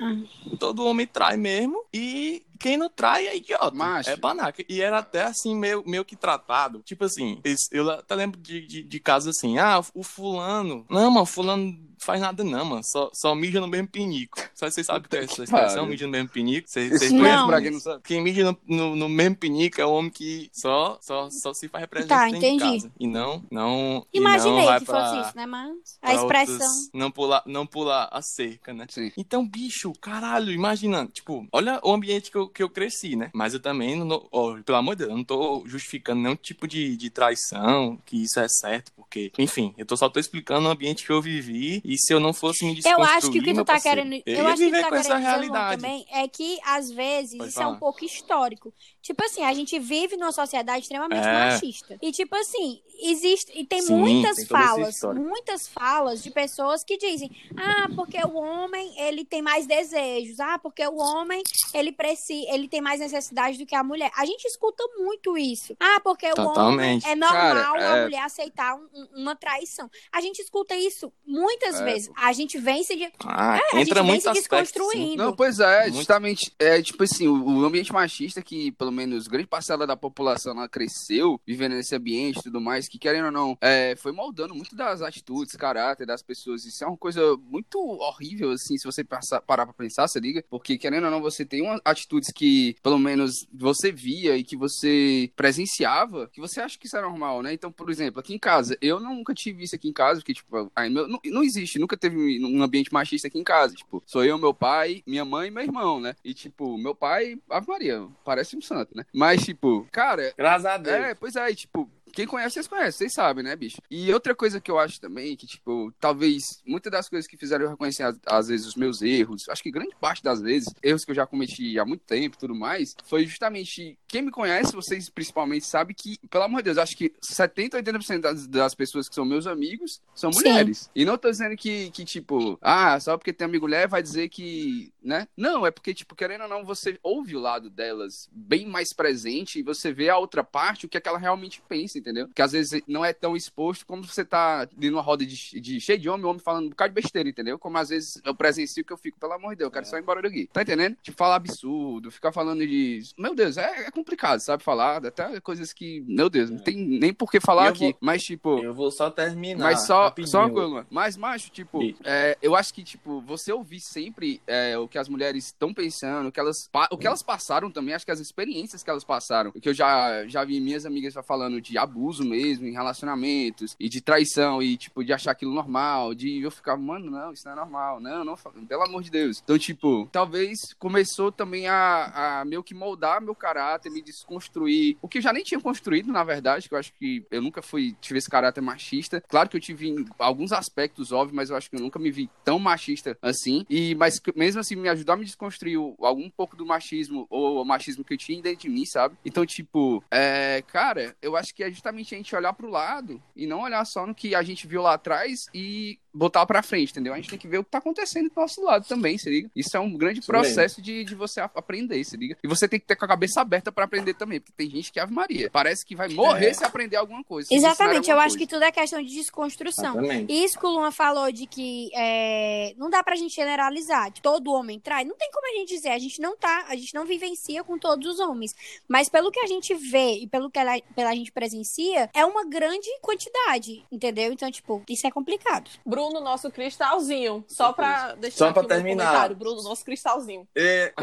todo homem trai mesmo, e quem não trai é idiota. Macho. É panaca. E era até assim, meio, meio que tratado. Tipo assim, eu até lembro de, de, de casos assim, ah, o fulano. Não, mano, fulano faz nada não, mano. Só, só mija no mesmo pinico. Só vocês sabem o que é essa expressão, mija no mesmo pinico? Vocês Não. conhecem? pra quem não sabe. Quem mija no, no, no mesmo pinico é o homem que só, só, só se faz representante Tá, entendi. casa. E não, não, e Imaginei não vai que pra, fosse isso, né? Mas a expressão. outros- não pular, não pular a cerca, né? Sim. Então, bicho, caralho, imagina, tipo, olha o ambiente que eu, que eu cresci, né? Mas eu também, não, não- ó, pelo amor de Deus, eu não tô justificando nenhum tipo de, de traição, que isso é certo, porque, enfim, eu tô, só tô explicando o ambiente que eu vivi, e se eu não fosse me Eu desconstruir, acho que o que tu tá parceiro, querendo. eu Eu acho que tu tá querendo dizer, também é que, às vezes, Pode isso é falar. um pouco histórico. Tipo assim, a gente vive numa sociedade extremamente É. machista. E, tipo assim, existe. E tem Sim, muitas tem falas, muitas falas de pessoas que dizem: ah, porque o homem ele tem mais desejos, ah, porque o homem ele precisa, ele tem mais necessidade do que a mulher. A gente escuta muito isso. Ah, porque o homem Totalmente. é normal Cara, a é- mulher aceitar um- um- uma traição. A gente escuta isso muitas É, vezes. A gente vem se de- Ah, a gente entra vem se sim. desconstruindo. Não, pois é, justamente, é tipo assim, o, o ambiente machista que, pelo menos, grande parcela da população lá cresceu, vivendo nesse ambiente e tudo mais, que querendo ou não, é, foi moldando muito das atitudes, caráter das pessoas. Isso é uma coisa muito horrível, assim, se você passar, parar pra pensar, se liga, porque querendo ou não, você tem umas atitudes que, pelo menos, você via e que você presenciava, que você acha que isso é normal, né? Então, por exemplo, aqui em casa, eu nunca tive isso aqui em casa, porque, tipo, aí meu, não, não existe, nunca teve um ambiente machista aqui em casa. Tipo, sou eu, meu pai, minha mãe e meu irmão, né? E, tipo, meu pai, Ave Maria, parece um santo, né? Mas, tipo, cara, Graças a Deus. é, pois é, e, tipo, quem conhece, vocês conhecem, vocês sabem, né, bicho? E outra coisa que eu acho também, que, tipo, talvez muitas das coisas que fizeram eu reconhecer, às- vezes, os meus erros, acho que grande parte das vezes, erros que eu já cometi há muito tempo e tudo mais, foi justamente, quem me conhece, vocês principalmente sabem que, pelo amor de Deus, acho que 70, 80% das, das pessoas que são meus amigos são Sim. mulheres. E não tô dizendo que, que, tipo, ah, só porque tem amigo mulher vai dizer que, né? Não, é porque, tipo, querendo ou não, você ouve o lado delas bem mais presente e você vê a outra parte, o que é que ela realmente pensa, entendeu? Que às vezes não é tão exposto como você tá ali numa roda de, de cheio de homem, homem falando um bocado de besteira, entendeu? Como às vezes eu presencio que eu fico, pelo amor de Deus, eu quero só ir embora daqui. Tá entendendo? Tipo, falar absurdo, ficar falando de. Meu Deus, é, é complicado, sabe? Falar, até coisas que, meu Deus, não tem nem por que falar aqui. vou- Mas, tipo. Eu vou só terminar. Mas só, rapidinho. só uma coisa, mano. Mas, macho, tipo, é, eu acho que, tipo, você ouvir sempre é, o que as mulheres estão pensando, o que, elas, o que elas passaram também, acho que as experiências que elas passaram. Que eu já, já vi minhas amigas falando de abuso mesmo em relacionamentos, e de traição, e, tipo, de achar aquilo normal, de eu ficar, mano, não, isso não é normal, não, não, pelo amor de Deus. Então, tipo, talvez começou também a, a meio que moldar meu caráter, me desconstruir, o que eu já nem tinha construído, na verdade, que eu acho que eu nunca fui, tive esse caráter machista. Claro que eu tive em alguns aspectos, óbvio, mas eu acho que eu nunca me vi tão machista assim. E, mas mesmo assim, me ajudou a me desconstruir algum pouco do machismo, ou o machismo que eu tinha dentro de mim, sabe? Então, tipo, é, cara, eu acho que é justamente a gente olhar pro lado e não olhar só no que a gente viu lá atrás e botar pra frente, entendeu? A gente tem que ver o que tá acontecendo do nosso lado também, se liga? Isso é um grande Isso processo de, de você a- aprender, se liga? E você tem que ter com a cabeça aberta pra aprender também, porque tem gente que é Ave Maria. Parece que vai morrer É. se aprender alguma coisa. Exatamente, eu alguma acho que coisa. tudo é questão de desconstrução. Exatamente. Isso que o Luan falou de que é, não dá pra gente generalizar. de Todo homem trai. Não tem como a gente dizer. A gente não tá, a gente não vivencia com todos os homens. Mas pelo que a gente vê e pelo que ela, pela gente presencia, é uma grande quantidade, entendeu? Então, tipo, isso é complicado. Bruno, nosso cristalzinho. Só pra deixar Só aqui pra terminar. Bruno, nosso cristalzinho. É,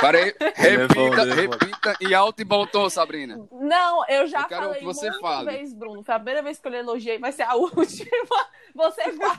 Peraí, repita, Levou, levou. repita em alto e bom tom, Sabrina. Não, eu já Eu quero falei que você muitas fale. vezes, Bruno. Foi a primeira vez que eu lhe elogiei, vai ser a última. Você vai.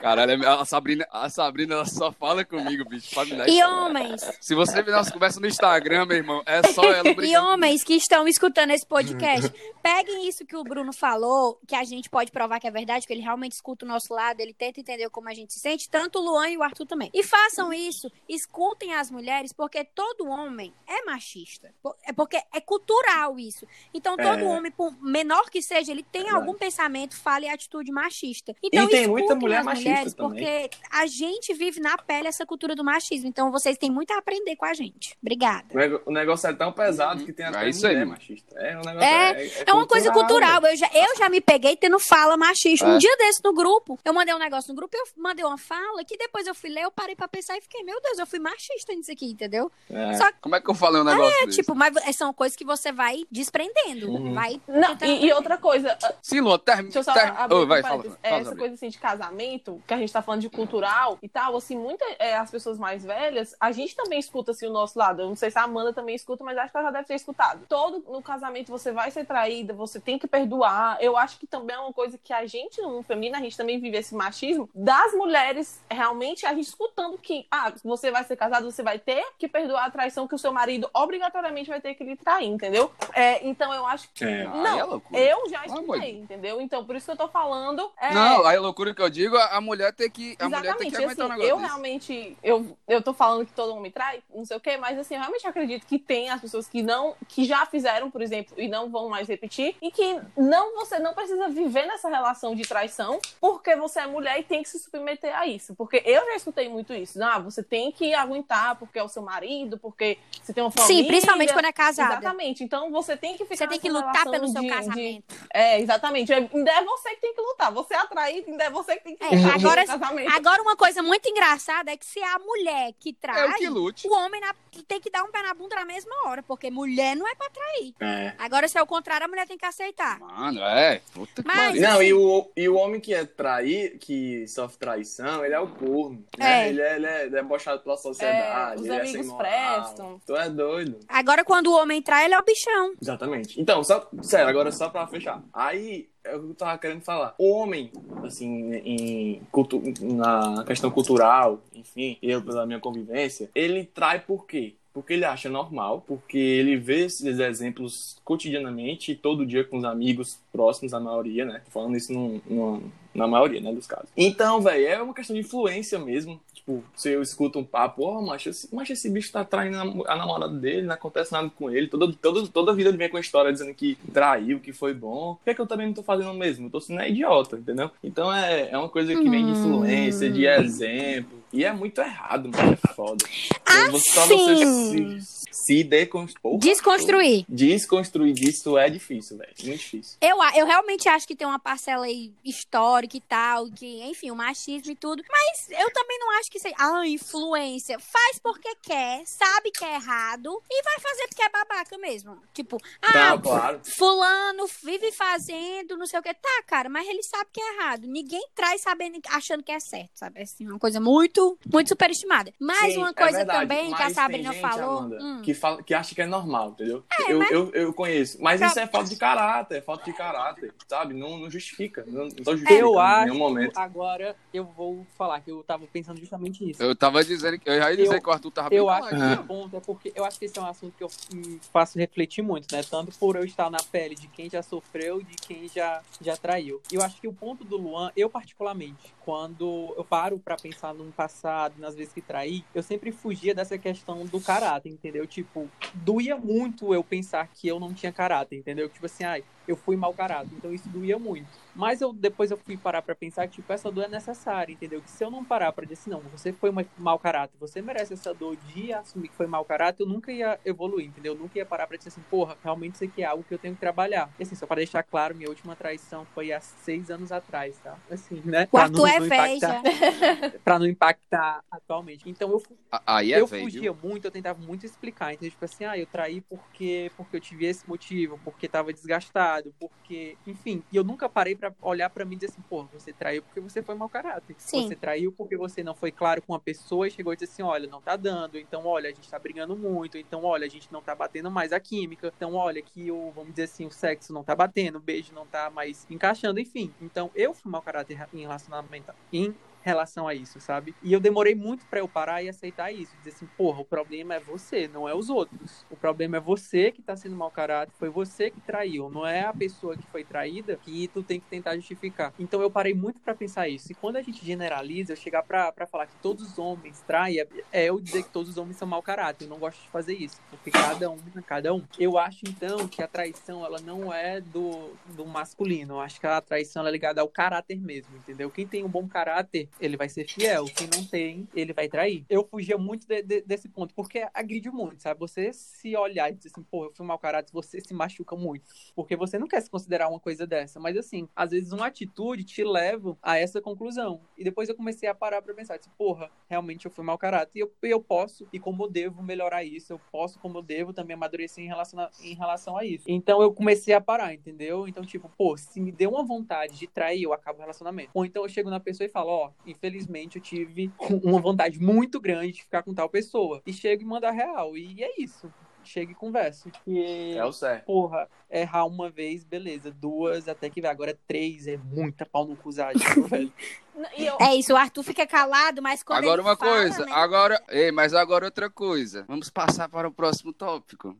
Caralho, a Sabrina, a Sabrina ela só fala comigo, bicho. pra me dar E isso. homens, Se você ver nossa conversa no Instagram, meu irmão, é só ela e brigando. homens que estão escutando esse podcast, peguem isso que o Bruno falou, que a gente pode provar que é verdade, que ele realmente escuta o nosso lado, ele tenta entender como a gente se sente, tanto o Luan e o Arthur também. E façam isso, escutem as mulheres, porque todo homem é machista. É porque é cultural isso. Então, todo É. homem, por menor que seja, ele tem Verdade. algum pensamento, fala e atitude machista. Então, E tem muita mulher as machista mulheres, também. porque a gente vive na pele essa cultura do machismo. Então, vocês têm muito a aprender com a gente. Obrigada. o negócio é tão pesado que tem até É isso aí, machista. É, um negócio, É, É uma coisa cultural. Eu já, eu já me peguei tendo fala machista. Um É. dia desse no grupo, eu mandei um negócio no grupo, eu mandei uma fala que depois eu fui ler, eu parei pra pensar e fiquei, meu Deus, eu fui machista nisso aqui, entendeu? É. Só Como é que eu falei um negócio é, desse? tipo, mas são coisas que você vai desprendendo. Uhum. Vai. Não, tentando- e, e outra coisa, Sim, Luan, termina. Deixa eu só termina. abrir um vai, fala, fala, Essa Sabrina. coisa assim de casamento, que a gente tá falando de cultural e tal, assim, muita, é, as pessoas mais velhas, a gente também escuta assim o nosso lado. Eu não sei se a Amanda também escuta, mas acho que ela já deve ter escutado. Todo no casamento você vai ser traída, você tem que perdoar. Eu acho que também é uma coisa que a gente, no feminino, a gente também vive esse machismo das mulheres, realmente, a gente escutando que, ah, você vai ser casado, você vai ter que perdoar a traição que o seu marido obrigatoriamente vai ter que lhe trair, entendeu? É, então eu acho que. É. Aí Não, é eu já Ah, escutei, mãe. entendeu? Então, por isso que eu tô falando. é, Não, aí a loucura que eu digo, a mulher tem que, a mulher tem Exatamente, que aguentar assim, um eu desse. realmente, eu, eu tô falando que todo mundo me trai, não sei o quê, mas assim, eu realmente acredito que tem as pessoas que não, que já fizeram, por exemplo, e não vão mais repetir, e que não, você não precisa viver nessa relação de traição, porque você é mulher e tem que se submeter a isso, porque eu já escutei muito isso, ah, você tem que aguentar porque é o seu marido, porque você tem uma família. Sim, principalmente quando é casada. Exatamente, então você tem que ficar Você tem que lutar pelo seu de- de- casamento. É, exatamente, ainda é você que tem que lutar, você é atraído, ainda é você que tem que É, lutar agora-. Agora, uma coisa muito engraçada é que se é a mulher que É trai, o que lute. o homem na- tem que dar um pé na bunda na mesma hora, porque mulher não é pra trair. É. Agora, se é o contrário, a mulher tem que aceitar. Mano, é. Puta que Mas- pariu. Não, assim- e o, e o homem que é trair, que sofre traição, ele é o corno. Né? É. Ele, é, ele é debochado pela sociedade. É, os é amigos moral. prestam. Tu é doido. Agora, quando o homem trai, ele é o bichão. Exatamente. Então, só, sério, agora só pra fechar. Aí, é o que eu tava querendo falar. O homem, assim, em, cultu na questão cultural, enfim, eu pela minha convivência, ele trai por quê? Porque ele acha normal, porque ele vê esses exemplos cotidianamente, todo dia com os amigos próximos, a maioria, né? Tô falando isso numa- na maioria, né, dos casos. Então, velho, é uma questão de influência mesmo. Tipo, se eu escuto um papo, ó, macho, esse, macho, esse bicho tá traindo a, a namorada dele, não acontece nada com ele. Toda, toda, toda vida ele vem com a história dizendo que traiu, que foi bom. Por que, é que eu também não tô fazendo o mesmo? Eu tô sendo idiota, entendeu? Então é, é uma coisa que vem de influência, de exemplo. E é muito errado, mano. É foda. Ah, Você- pra você sim. Se, deconstruir. Desconstruir. Desconstruir disso é difícil, velho. Muito difícil. Eu, eu realmente acho que tem uma parcela aí histórica e tal, que, enfim, o machismo e tudo. Mas eu também não acho que seja. Ah, influência. Faz porque quer, sabe que é errado e vai fazer porque é babaca mesmo. Tipo, ah, Tá, claro. Fulano vive fazendo, não sei o que. Tá, cara, mas ele sabe que é errado. Ninguém traz sabendo, achando que é certo, sabe? Assim, uma coisa muito, muito superestimada. Mas Sim, uma é coisa verdade, também que a Sabrina falou. Amanda, hum, que, fala, que acha que é normal, entendeu? eu, eu, eu conheço. Mas Pra- isso é falta de caráter, é falta de caráter, sabe? Não, não justifica. Não, não tô justificando Eu em acho, nenhum momento. agora eu vou falar que eu tava pensando justamente nisso. Eu tava dizendo que eu já ia dizer Eu- que o Arthur tava Eu acho que o ponto é porque eu acho que esse é um assunto que eu me faço refletir muito, né? Tanto por eu estar na pele de quem já sofreu e de quem já, já traiu. E eu acho que o ponto do Luan, eu particularmente, quando eu paro pra pensar no passado, nas vezes que traí, eu sempre fugia dessa questão do caráter, entendeu? Tipo, doía muito eu pensar que eu não tinha caráter, entendeu? Tipo assim, ai, eu fui mau caráter. Então isso doía muito. Mas eu depois eu fui parar para pensar que tipo essa dor é necessária, entendeu? Que se eu não parar para dizer assim, não, você foi uma, mau caráter, você merece essa dor de assumir que foi mau caráter, eu nunca ia evoluir, entendeu? Eu nunca ia parar para dizer assim, porra, realmente isso aqui é algo que eu tenho que trabalhar. E assim, só para deixar claro, minha última traição foi há seis anos atrás, tá? Assim, né? O Arthur é veja. Pra não impactar atualmente. Então eu, Aí é eu velho. fugia muito, eu tentava muito explicar. Então, tipo assim, ah, eu traí porque, porque eu tive esse motivo, porque tava desgastado, porque, enfim. E eu nunca parei pra olhar pra mim e dizer assim, pô, você traiu porque você foi mau caráter. Sim. Você traiu porque você não foi claro com uma pessoa e chegou e disse assim, olha, não tá dando, então olha, a gente tá brigando muito, então olha, a gente não tá batendo mais a química, então olha que o, vamos dizer assim, o sexo não tá batendo, o beijo não tá mais encaixando, enfim. Então eu fui mau caráter em relacionamento, em relação a isso, sabe? E eu demorei muito pra eu parar e aceitar isso. Dizer assim, porra, o problema é você, não é os outros. O problema é você que tá sendo mau caráter, foi você que traiu, não é a pessoa que foi traída que tu tem que tentar justificar. Então eu parei muito pra pensar isso. E quando a gente generaliza, eu chegar pra falar que todos os homens traem, é- é eu dizer que todos os homens são mau caráter. Eu não gosto de fazer isso, porque cada um cada um. Eu acho, então, que a traição, ela não é do, do masculino. Eu acho que a traição ela é ligada ao caráter mesmo, entendeu? Quem tem um bom caráter, ele vai ser fiel. Quem não tem, ele vai trair. Eu fugia muito de- de- desse ponto, porque agride muito, sabe? Você se olhar e dizer assim, pô, eu fui mau caráter, você se machuca muito. Porque você não quer se considerar uma coisa dessa. Mas assim, às vezes uma atitude te leva a essa conclusão. E depois eu comecei a parar pra pensar, tipo, porra, realmente eu fui mau caráter. E eu, eu posso, e como eu devo melhorar isso, eu posso, como eu devo, também amadurecer em relação a, em relação a isso. Então eu comecei a parar, entendeu? Então, tipo, pô, se me deu uma vontade de trair, eu acabo o relacionamento. Ou então eu chego na pessoa e falo, ó, infelizmente eu tive uma vontade muito grande de ficar com tal pessoa. E chego e mando a real. E é isso. Chega e conversa. E É o certo. porra, errar uma vez, beleza. Duas, até que vai. Agora três é muita pau no viu, velho. E eu, É isso, o Arthur fica calado, mas quando Agora ele uma fala, coisa, né? agora, ei, mas agora outra coisa. Vamos passar para o próximo tópico.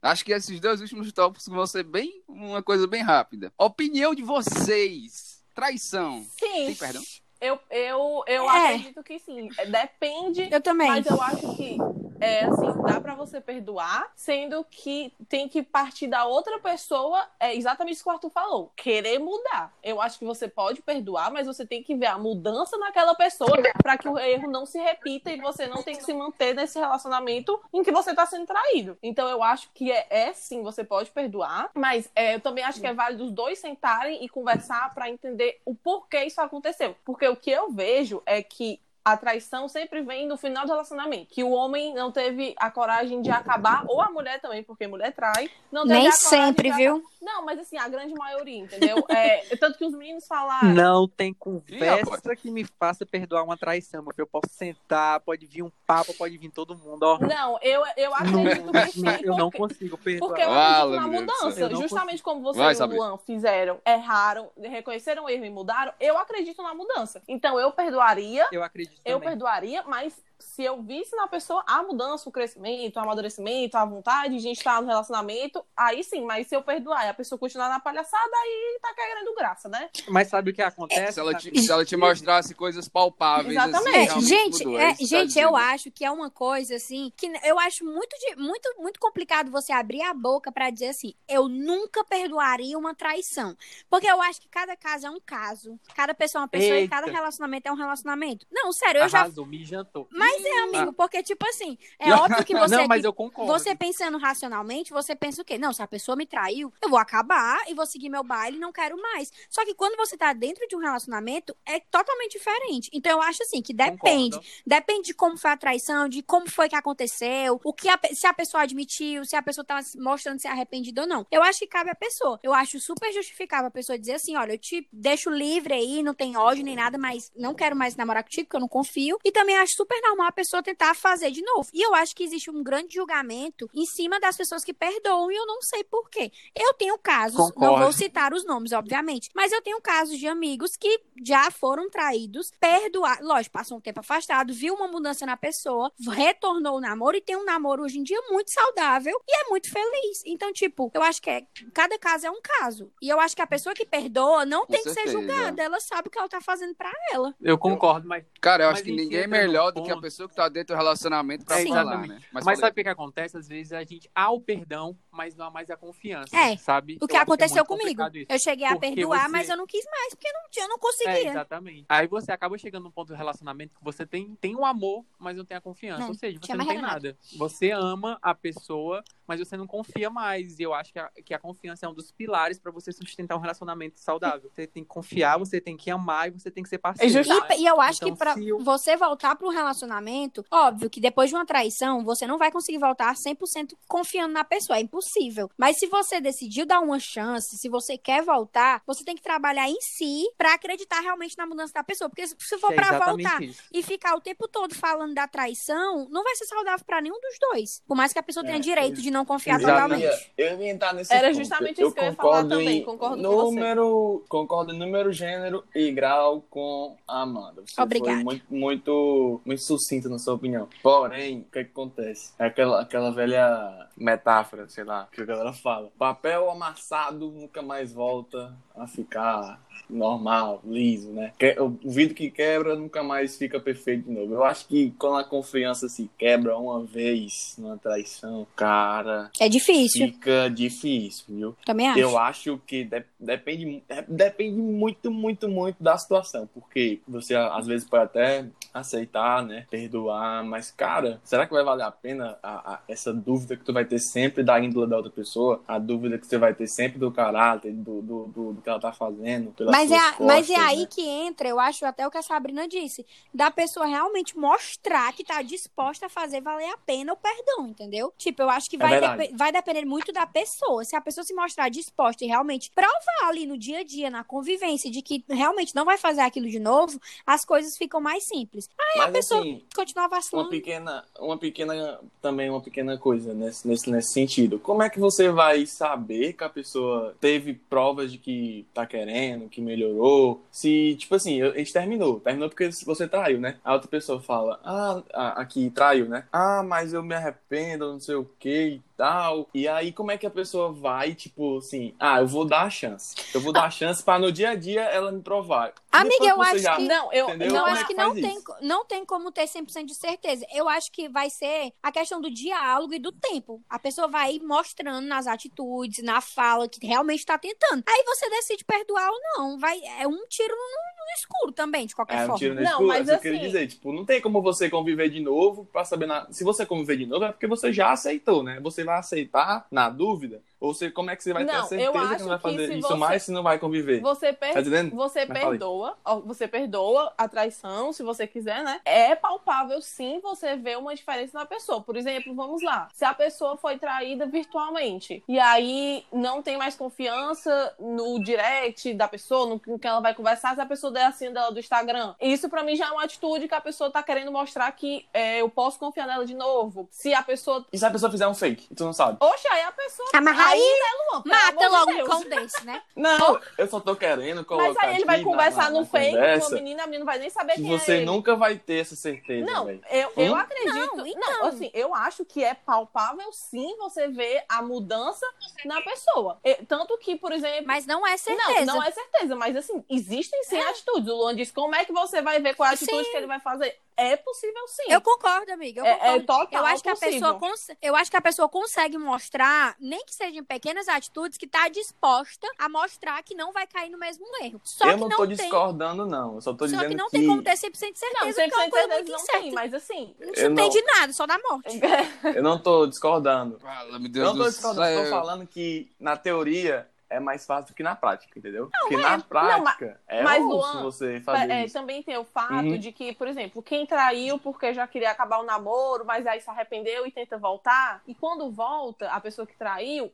Acho que esses dois últimos tópicos vão ser bem uma coisa bem rápida. Opinião de vocês. Traição. sim, Tem perdão? Eu, eu, eu É. acredito que sim. Depende Eu também. Mas eu acho que, é, assim, dá pra você perdoar, sendo que tem que partir da outra pessoa, é exatamente isso que o Arthur falou, querer mudar. Eu acho que você pode perdoar, mas você tem que ver a mudança naquela pessoa pra que o erro não se repita e você não tem que se manter nesse relacionamento em que você tá sendo traído. Então eu acho que é, é sim, você pode perdoar, mas é, eu também acho que é válido os dois sentarem e conversar pra entender o porquê isso aconteceu. Porque o que eu vejo é que a traição sempre vem no final do relacionamento. Que o homem não teve a coragem de acabar, ou a mulher também, porque mulher trai, não teve Nem sempre, viu? Não, mas assim, a grande maioria, entendeu? É, tanto que os meninos falaram. Não tem conversa que me faça perdoar uma traição, filho. Eu posso sentar, pode vir um papo, pode vir todo mundo, ó. Não, eu, eu acredito que sim. Não, eu não porque- consigo perdoar. Porque eu acredito na mudança. Justamente como você Vai, e o. Luan fizeram, erraram, reconheceram o erro e mudaram, eu acredito na mudança. Então eu perdoaria, Eu acredito eu também. perdoaria, mas se eu visse na pessoa a mudança, o crescimento, o amadurecimento, a vontade de a gente estar no relacionamento, aí sim, mas se eu perdoar e a pessoa continuar na palhaçada, aí tá querendo graça, né? Mas sabe o que acontece? Se ela, te, se ela te mostrasse coisas palpáveis, Exatamente. assim, É, realmente gente, mudou, é, que tá gente, eu dizendo. acho que é uma coisa assim que eu acho muito, de- muito, muito complicado você abrir a boca pra dizer assim, eu nunca perdoaria uma traição, porque eu acho que cada caso é um caso, cada pessoa é uma pessoa e Eita. cada relacionamento é um relacionamento. Não, sério, eu já, Arrasou, me jantou. mas é amigo, porque tipo assim, é óbvio que você não, mas que- eu concordo. você pensando racionalmente, você pensa o quê? Não, se a pessoa me traiu, eu vou acabar e vou seguir meu baile e não quero mais. Só que quando você tá dentro de um relacionamento, é totalmente diferente. Então eu acho assim que depende. Concordo. Depende de como foi a traição, de como foi que aconteceu, o que a se a pessoa admitiu, se a pessoa tá mostrando se arrependida ou não. Eu acho que cabe à pessoa. Eu acho super justificável a pessoa dizer assim: olha, eu te deixo livre aí, não tem ódio nem nada, mas não quero mais namorar contigo, porque eu não confio. E também acho super normal a pessoa tentar fazer de novo. E eu acho que existe um grande julgamento em cima das pessoas que perdoam, e eu não sei por quê. Eu tenho casos, não Concordo. vou citar os nomes, obviamente, mas eu tenho casos de amigos que já foram traídos, perdoar, lógico, passou um tempo afastado, viu uma mudança na pessoa, retornou o namoro e tem um namoro hoje em dia muito saudável e é muito feliz. Então, tipo, eu acho que é, cada caso é um caso. E eu acho que a pessoa que perdoa não Com tem que ser certeza. julgada, ela sabe o que ela tá fazendo pra ela. Eu concordo, mas Cara, eu Mas acho que ninguém é melhor do que a ponto- pessoa que tá dentro do relacionamento pra É, falar, exatamente. né? Mas, falei. sabe o que, que acontece? Às vezes a gente há o perdão, mas não há mais a confiança. É, sabe? O que Eu aconteceu é muito comigo. Eu cheguei a perdoar, você- mas eu não quis mais, porque eu não, eu não É, conseguia. exatamente. Aí você acaba chegando num ponto do relacionamento que você tem, tem o amor, mas não tem a confiança. Não, Ou seja, você não tem nada. nada. Você ama a pessoa, mas você não confia mais. E eu acho que a, que a confiança é um dos pilares pra você sustentar um relacionamento saudável. Você tem que confiar, você tem que amar e você tem que ser parceiro. É né? E, e eu acho Então, que pra se eu- você voltar para um relacionamento, óbvio que depois de uma traição, você não vai conseguir voltar 100% confiando na pessoa, é impossível. Mas se você decidiu dar uma chance, se você quer voltar, você tem que trabalhar em si pra acreditar realmente na mudança da pessoa, porque se for É pra exatamente voltar isso. e ficar o tempo todo falando da traição, não vai ser saudável pra nenhum dos dois. Por mais que a pessoa tenha É, direito de não confiar totalmente. Eu ia entrar nesse Era ponto. justamente isso que eu ia falar concordo também, em concordo com você. número, Concordo em número, gênero e grau com a Amanda. Você Obrigada. foi muito, muito, muito sucinta na sua opinião. Porém, o que, que acontece? É aquela, aquela velha metáfora, sei lá, que a galera fala. Papel amassado nunca mais volta a ficar normal, liso, né? O vidro que quebra nunca mais fica perfeito de novo. Eu acho que quando a confiança se quebra uma vez numa traição, cara, É difícil, fica difícil, viu? também acho. Eu acho que de- depende, é- depende muito, muito, muito da situação. Porque você às vezes pode até aceitar, né? Perdoar, mas, cara, será que vai valer a pena a- a- essa dúvida que tu vai ter sempre da índole da outra pessoa? A dúvida que você vai ter sempre do caráter, do, do, do, do que ela tá fazendo. Pelas Mas é, a- mas é costas, aí né? que entra, eu acho até o que a Sabrina disse, da pessoa realmente mostrar que tá disposta a fazer valer a pena o perdão, entendeu? Tipo, eu acho que É vai, depe- vai depender muito da pessoa. Se a pessoa se mostrar disposta e realmente provar ali no dia a dia, na convivência, de que realmente não vai fazer aquilo de novo, as coisas ficam mais simples. Mas, pessoa- assim, Continuar uma vacilando. pequena, uma pequena, também uma pequena coisa nesse, nesse, nesse sentido. Como é que você vai saber que a pessoa teve provas de que tá querendo, que melhorou? Se, tipo assim, a gente terminou. Terminou porque você traiu, né? A outra pessoa fala, ah, aqui traiu, né? Ah, mas eu me arrependo, não sei o que e tal. E aí, como é que a pessoa vai, tipo assim, ah, eu vou dar a chance. Eu vou dar a chance pra no dia a dia ela me provar. Amiga, eu acho já- que- Não, eu, Entendeu? Eu não Como acho é que que não tem, isso? não tem como ter 100% de certeza. Eu acho que vai ser a questão do diálogo e do tempo. A pessoa vai mostrando nas atitudes, na fala, que realmente tá tentando. Aí você decide perdoar ou não. Vai, é um tiro no, no escuro também, de qualquer É, um forma. tiro no Não, escuro, mas é isso que eu queria assim- dizer. Tipo, não tem como você conviver de novo pra saber na... Se você conviver de novo, é porque você já aceitou, né? Você vai aceitar na dúvida? Ou você, como é que você vai ter a Não, certeza que não vai fazer isso você- mais se não vai conviver? Você, per- Tá você Mas perdoa, ó, você perdoa a traição, se você quiser, né? É palpável sim você ver uma diferença na pessoa. Por exemplo, vamos lá. Se a pessoa foi traída virtualmente e aí não tem mais confiança no direct da pessoa, no que ela vai conversar, se a pessoa der assim dela do Instagram. Isso pra mim já é uma atitude que a pessoa tá querendo mostrar que é, eu posso confiar nela de novo. Se a pessoa. E se a pessoa fizer um fake? Tu não sabe? Oxe, aí a pessoa. Mas aí, né, Luan? Mata logo um Deus. cão desse, né? Não, eu só tô querendo colocar Mas aí ele vai conversar na, no na fake com uma menina, a menina não vai nem saber que quem você é ele. nunca vai ter essa certeza, Não, velho. eu, eu Hum? acredito. Não, Não, então. assim, eu acho que é palpável sim você ver a mudança na pessoa. E- tanto que, por exemplo. Mas não é certeza. Não, não é certeza, mas assim, existem sim atitudes. O Luan disse: como é que você vai ver qual é a atitude Sim. que ele vai fazer? É possível sim. Eu concordo, amiga. Eu É- concordo. é total eu acho que a pessoa cons- eu acho que a pessoa consegue mostrar, nem que seja em pequenas atitudes, que tá disposta a mostrar que não vai cair no mesmo erro. Só eu que não não tô tem. discordando, não. Eu só tô Só dizendo que não tem como ter 100% de certeza, Não, porque é uma 100% coisa certeza muito não tem, mas assim. Não Eu se tem não- de nada, só da morte. Eu não tô discordando. Fala, meu Eu Deus não tô do discordando, eu tô céu. falando que na teoria é mais fácil do que na prática, entendeu? Porque é. na Não, prática é mas, Luan, você fazer É, isso. também tem o fato Uhum. de que, por exemplo, quem traiu porque já queria acabar o namoro, mas aí se arrependeu e tenta voltar, e quando volta, a pessoa que traiu,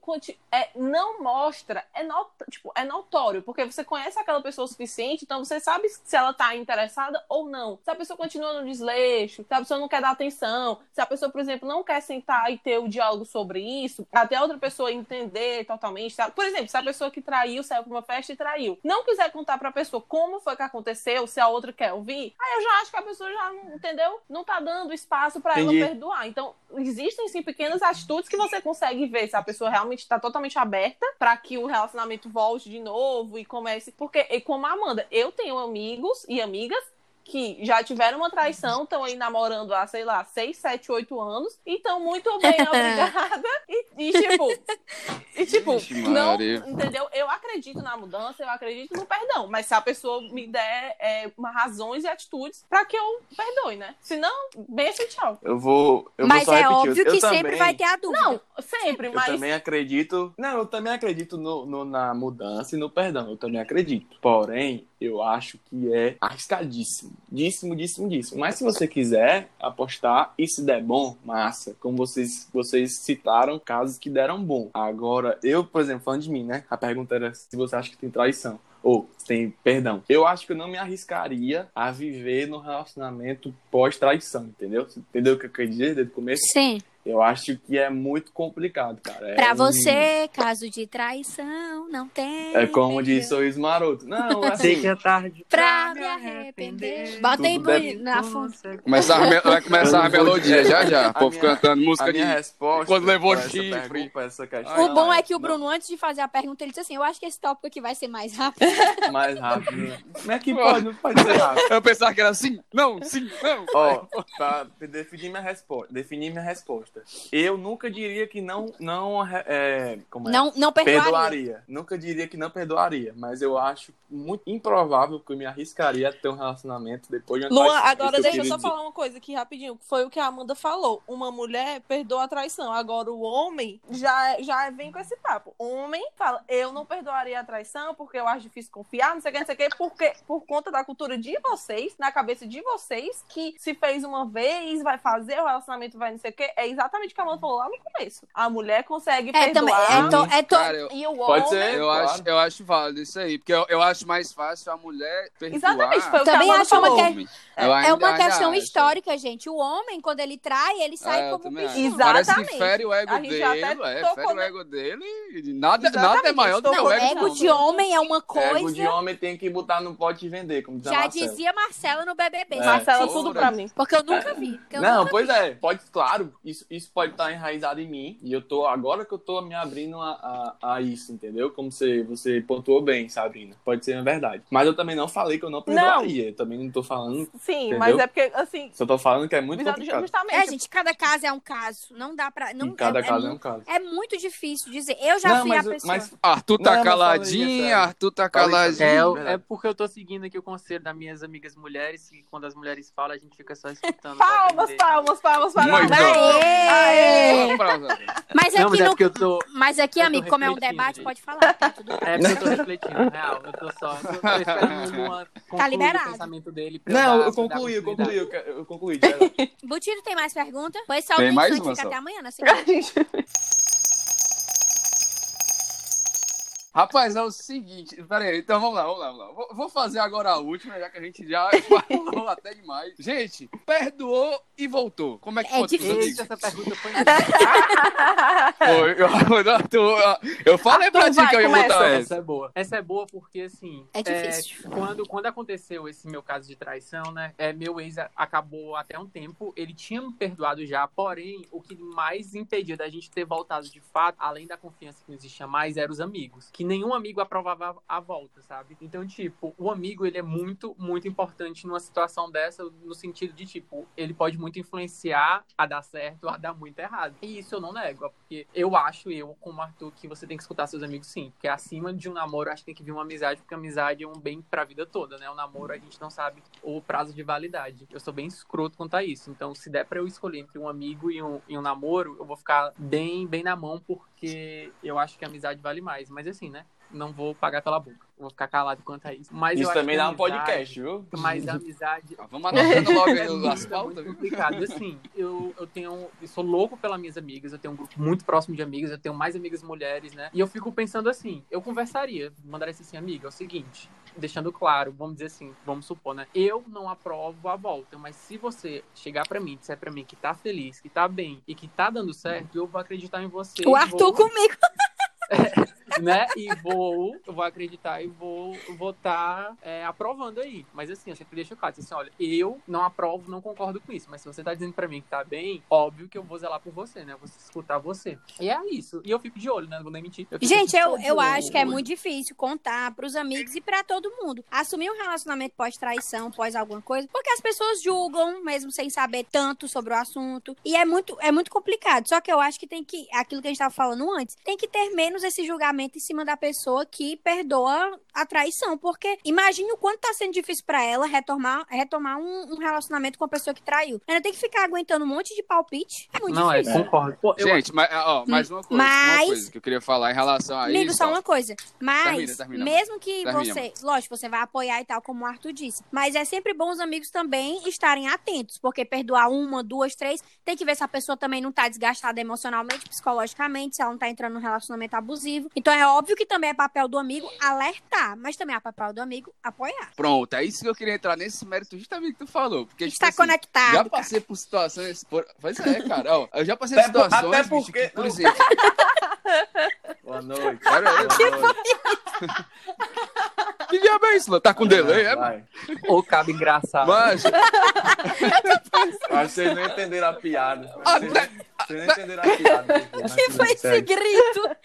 é, não mostra, é, not, tipo, é notório, porque você conhece aquela pessoa o suficiente, então você sabe se ela tá interessada ou não. Se a pessoa continua no desleixo, se a pessoa não quer dar atenção, se a pessoa, por exemplo, não quer sentar e ter o diálogo sobre isso, até a outra pessoa entender totalmente. sabe? Por exemplo, se a pessoa que traiu saiu pra uma festa e traiu, não quiser contar pra pessoa como foi que aconteceu, se a outra quer ouvir, aí eu já acho que a pessoa já, não- entendeu? Não tá dando espaço pra ela perdoar. Então, existem sim pequenas atitudes que você consegue ver se a pessoa realmente tá totalmente aberta pra que o relacionamento volte de novo e comece. Porque, e como a Amanda, eu tenho amigos e amigas que já tiveram uma traição, estão aí namorando há, sei lá, 6, 7, 8 anos, e estão muito bem, obrigada. E, e, tipo, e, tipo não, entendeu? Eu acredito na mudança, eu acredito no perdão, mas se a pessoa me der é, uma razões e atitudes pra que eu perdoe, né? Se não, beijo e tchau. Eu vou. Eu Mas vou é repetir. óbvio eu que também, sempre vai ter a dúvida. Não, sempre, Eu mas também acredito. Não, eu também acredito no, no- na mudança e no perdão. Eu também acredito. Porém, eu acho que é arriscadíssimo. Díssimo, díssimo, díssimo. Mas se você quiser apostar e se der bom, massa. Como vocês, vocês citaram casos que deram bom. Agora, eu, por exemplo, falando de mim, né? A pergunta era se você acha que tem traição. Ou tem perdão. Eu acho que eu não me arriscaria a viver no relacionamento pós-traição, entendeu? Entendeu o que eu quero dizer desde o começo? Sim. Eu acho que é muito complicado, cara. É Pra um- você, caso de traição, não tem. É como diz Sorriso Maroto. Não, é Sei assim. que é tarde Pra me arrepender. Bota aí deve- na fundo. Começar a me- vai começar a melodia já já. O povo minha- cantando música A de. minha resposta Quando levou pra essa chifre. pergunta, pra essa O bom é que o não, Bruno, antes de fazer a pergunta, ele disse assim: Eu acho que esse tópico aqui vai ser mais rápido. Mais rápido. né? Como é que pode? Não pode ser rápido. Eu pensava que era sim, não, sim, não. Ó, pra definir minha resposta, definir minha resposta. Eu nunca diria que não, não, é, como é? Não, não perdoaria. perdoaria. Nunca diria que não perdoaria, mas eu acho muito improvável que eu me arriscaria a ter um relacionamento depois de uma Luan, agora deixa eu só dizer. falar uma coisa aqui rapidinho. Foi o que a Amanda falou. Uma mulher perdoa a traição. Agora o homem já, já vem com esse papo. Homem fala, eu não perdoaria a traição porque eu acho difícil confiar, não sei o que, não sei o que, porque por conta da cultura de vocês, na cabeça de vocês, que se fez uma vez, vai fazer, o relacionamento vai não sei o que. É exatamente o que a Amanda falou lá no começo. A mulher consegue É, também. perdoar É, to, é to- Cara, eu, e o Pode homem... ser. eu, claro. acho, eu acho válido isso aí. Porque eu, eu acho mais fácil a mulher perdoar. Exatamente, foi o que Também a Amanda acho uma falou. que- homem. Eu é ainda- uma questão acho. histórica, gente. O homem, quando ele trai, ele sai É, como também bichinho. Exatamente. Parece que fere o ego A gente dele, é, fere o ne- ego dele e nada, Exatamente, nada é maior do que o ego. Ego de homem é uma coisa. Ego de homem tem que botar no pote e vender, como diz a Já dizia Marcela no BBB. É. Marcela, Sim. tudo pra mim. Porque eu nunca vi. Não, nunca pois é, pode, claro, isso, isso pode estar enraizado em mim, e eu tô, agora que eu tô me abrindo a, a, a isso, entendeu? Como você, você pontuou bem, Sabrina, pode ser verdade. Mas eu também não falei que eu não perdoaria, eu também não tô falando, Sim, Entendeu? mas é porque, assim, só tô falando que é muito complicado. justamente. É, gente, cada caso é um caso. Não dá pra. Não, Em cada é, caso é, é, um caso. é muito difícil dizer. Eu já Não, fui mas, a pessoa. mas Arthur tá Não, é caladinho, sério. Arthur tá Falei caladinho. É, é porque eu tô seguindo aqui o conselho das minhas amigas mulheres, e quando as mulheres falam, a gente fica só escutando. Palmas, palmas, palmas Muito. Aê! Aê! Aplausos. Mas Não, aqui mas é no. eu tô. Mas aqui, eu amigo, como é um debate, gente. pode falar. Tá tudo bem. É porque eu tô refletindo, real. Eu tô só. Eu tô esperando concluir liberado. o pensamento dele. Não, dar- eu dar concluí, eu concluí, eu, eu concluí. Butiro, tem mais pergunta? Pois só Tem o mais Instante uma fica só. até amanhã, na segunda. Rapaz, é o seguinte, peraí, então vamos lá, vamos lá, vamos lá. Vou, vou fazer agora a última, já que a gente já falou até demais. Gente, perdoou e voltou. Como é que É foi? difícil. Essa pergunta foi. Foi, eu, Arthur, eu falei pra ti que eu ia botar essa. Essa é boa. Essa é boa porque, assim. É difícil. quando, quando aconteceu esse meu caso de traição, né? É, meu ex acabou até um tempo. Ele tinha me perdoado já, porém, o que mais impedia da gente ter voltado de fato, além da confiança que não existia mais, eram os amigos. Que nenhum amigo aprovava a volta, sabe? Então, tipo, o amigo, ele é muito, muito importante numa situação dessa, no sentido de, tipo, ele pode muito influenciar a dar certo ou a dar muito errado. E isso eu não nego, porque eu acho, eu, como Arthur, que você tem que escutar seus amigos sim. Porque acima de um namoro, acho que tem que vir uma amizade, porque amizade é um bem pra vida toda, né? O namoro a gente não sabe o prazo de validade. Eu sou bem escroto quanto a isso. Então, se der pra eu escolher entre um amigo e um, e um namoro, eu vou ficar bem, bem na mão, porque eu acho que a amizade vale mais. Mas assim, né? Não vou pagar pela boca. Vou ficar calado quanto a isso. Mas eu Isso acho também dá um podcast, viu? Mas a amizade Vamos anotando logo aí é as muito, é complicado. Assim, eu, eu tenho. Eu sou louco pelas minhas amigas, eu tenho um grupo muito próximo de amigas, eu tenho mais amigas mulheres, né? E eu fico pensando assim, eu conversaria, mandaria assim, amiga, é o seguinte. Deixando claro, vamos dizer assim, vamos supor, né? Eu não aprovo a volta, mas se você chegar pra mim, disser pra mim que tá feliz, que tá bem e que tá dando certo, eu vou acreditar em você. O Arthur vou... comigo. né? E vou, eu vou acreditar e vou votar é, aprovando aí. Mas assim, eu sempre deixo claro, assim, olha, eu não aprovo, não concordo com isso. Mas se você tá dizendo pra mim que tá bem, óbvio que eu vou zelar por você, né? Eu vou escutar você. E é isso. E eu fico de olho, né? Não vou nem mentir. Eu Gente, eu, eu acho que é muito difícil contar pros amigos e pra todo mundo. Assumir um relacionamento pós-traição, pós alguma coisa, porque as pessoas julgam, mesmo sem saber tanto sobre o assunto. E é muito, é muito complicado. Só que eu acho que tem que, aquilo que a gente tava falando antes, tem que ter menos esse julgamento em cima da pessoa que perdoa a traição. Porque imagine o quanto tá sendo difícil pra ela retomar, retomar um, um relacionamento com a pessoa que traiu. Ela tem que ficar aguentando um monte de palpite. É muito Não, é, difícil. concordo. Pô, eu Gente, mas, ó, mais uma coisa, Mas- uma coisa que eu queria falar em relação a Amigo, isso. só uma coisa. Mas, Termina, termina, mesmo que Termina, você. Lógico, você vai apoiar e tal, como o Arthur disse. Mas é sempre bom os amigos também estarem atentos. Porque perdoar uma, duas, três, tem que ver se a pessoa também não tá desgastada emocionalmente, psicologicamente, se ela não tá entrando num relacionamento abusivo. Então é óbvio que também é papel do amigo alertar. Mas também é papel do amigo apoiar. Pronto, é isso que eu queria entrar nesse mérito justamente que tu falou. Porque, tipo Está assim, conectado. Já cara. passei por situações. Por... Pois é, cara. Ó, eu já passei por Até por- situações, até bicho, porque- que, por exemplo. Boa noite. Pera aí. Boa noite. Que diabo é isso? Tá com delay, é? Vai. Ô, cabo engraçado. Mas, Acho que vocês não entenderam a piada. Até- vocês não entenderam a piada. que foi esse grito?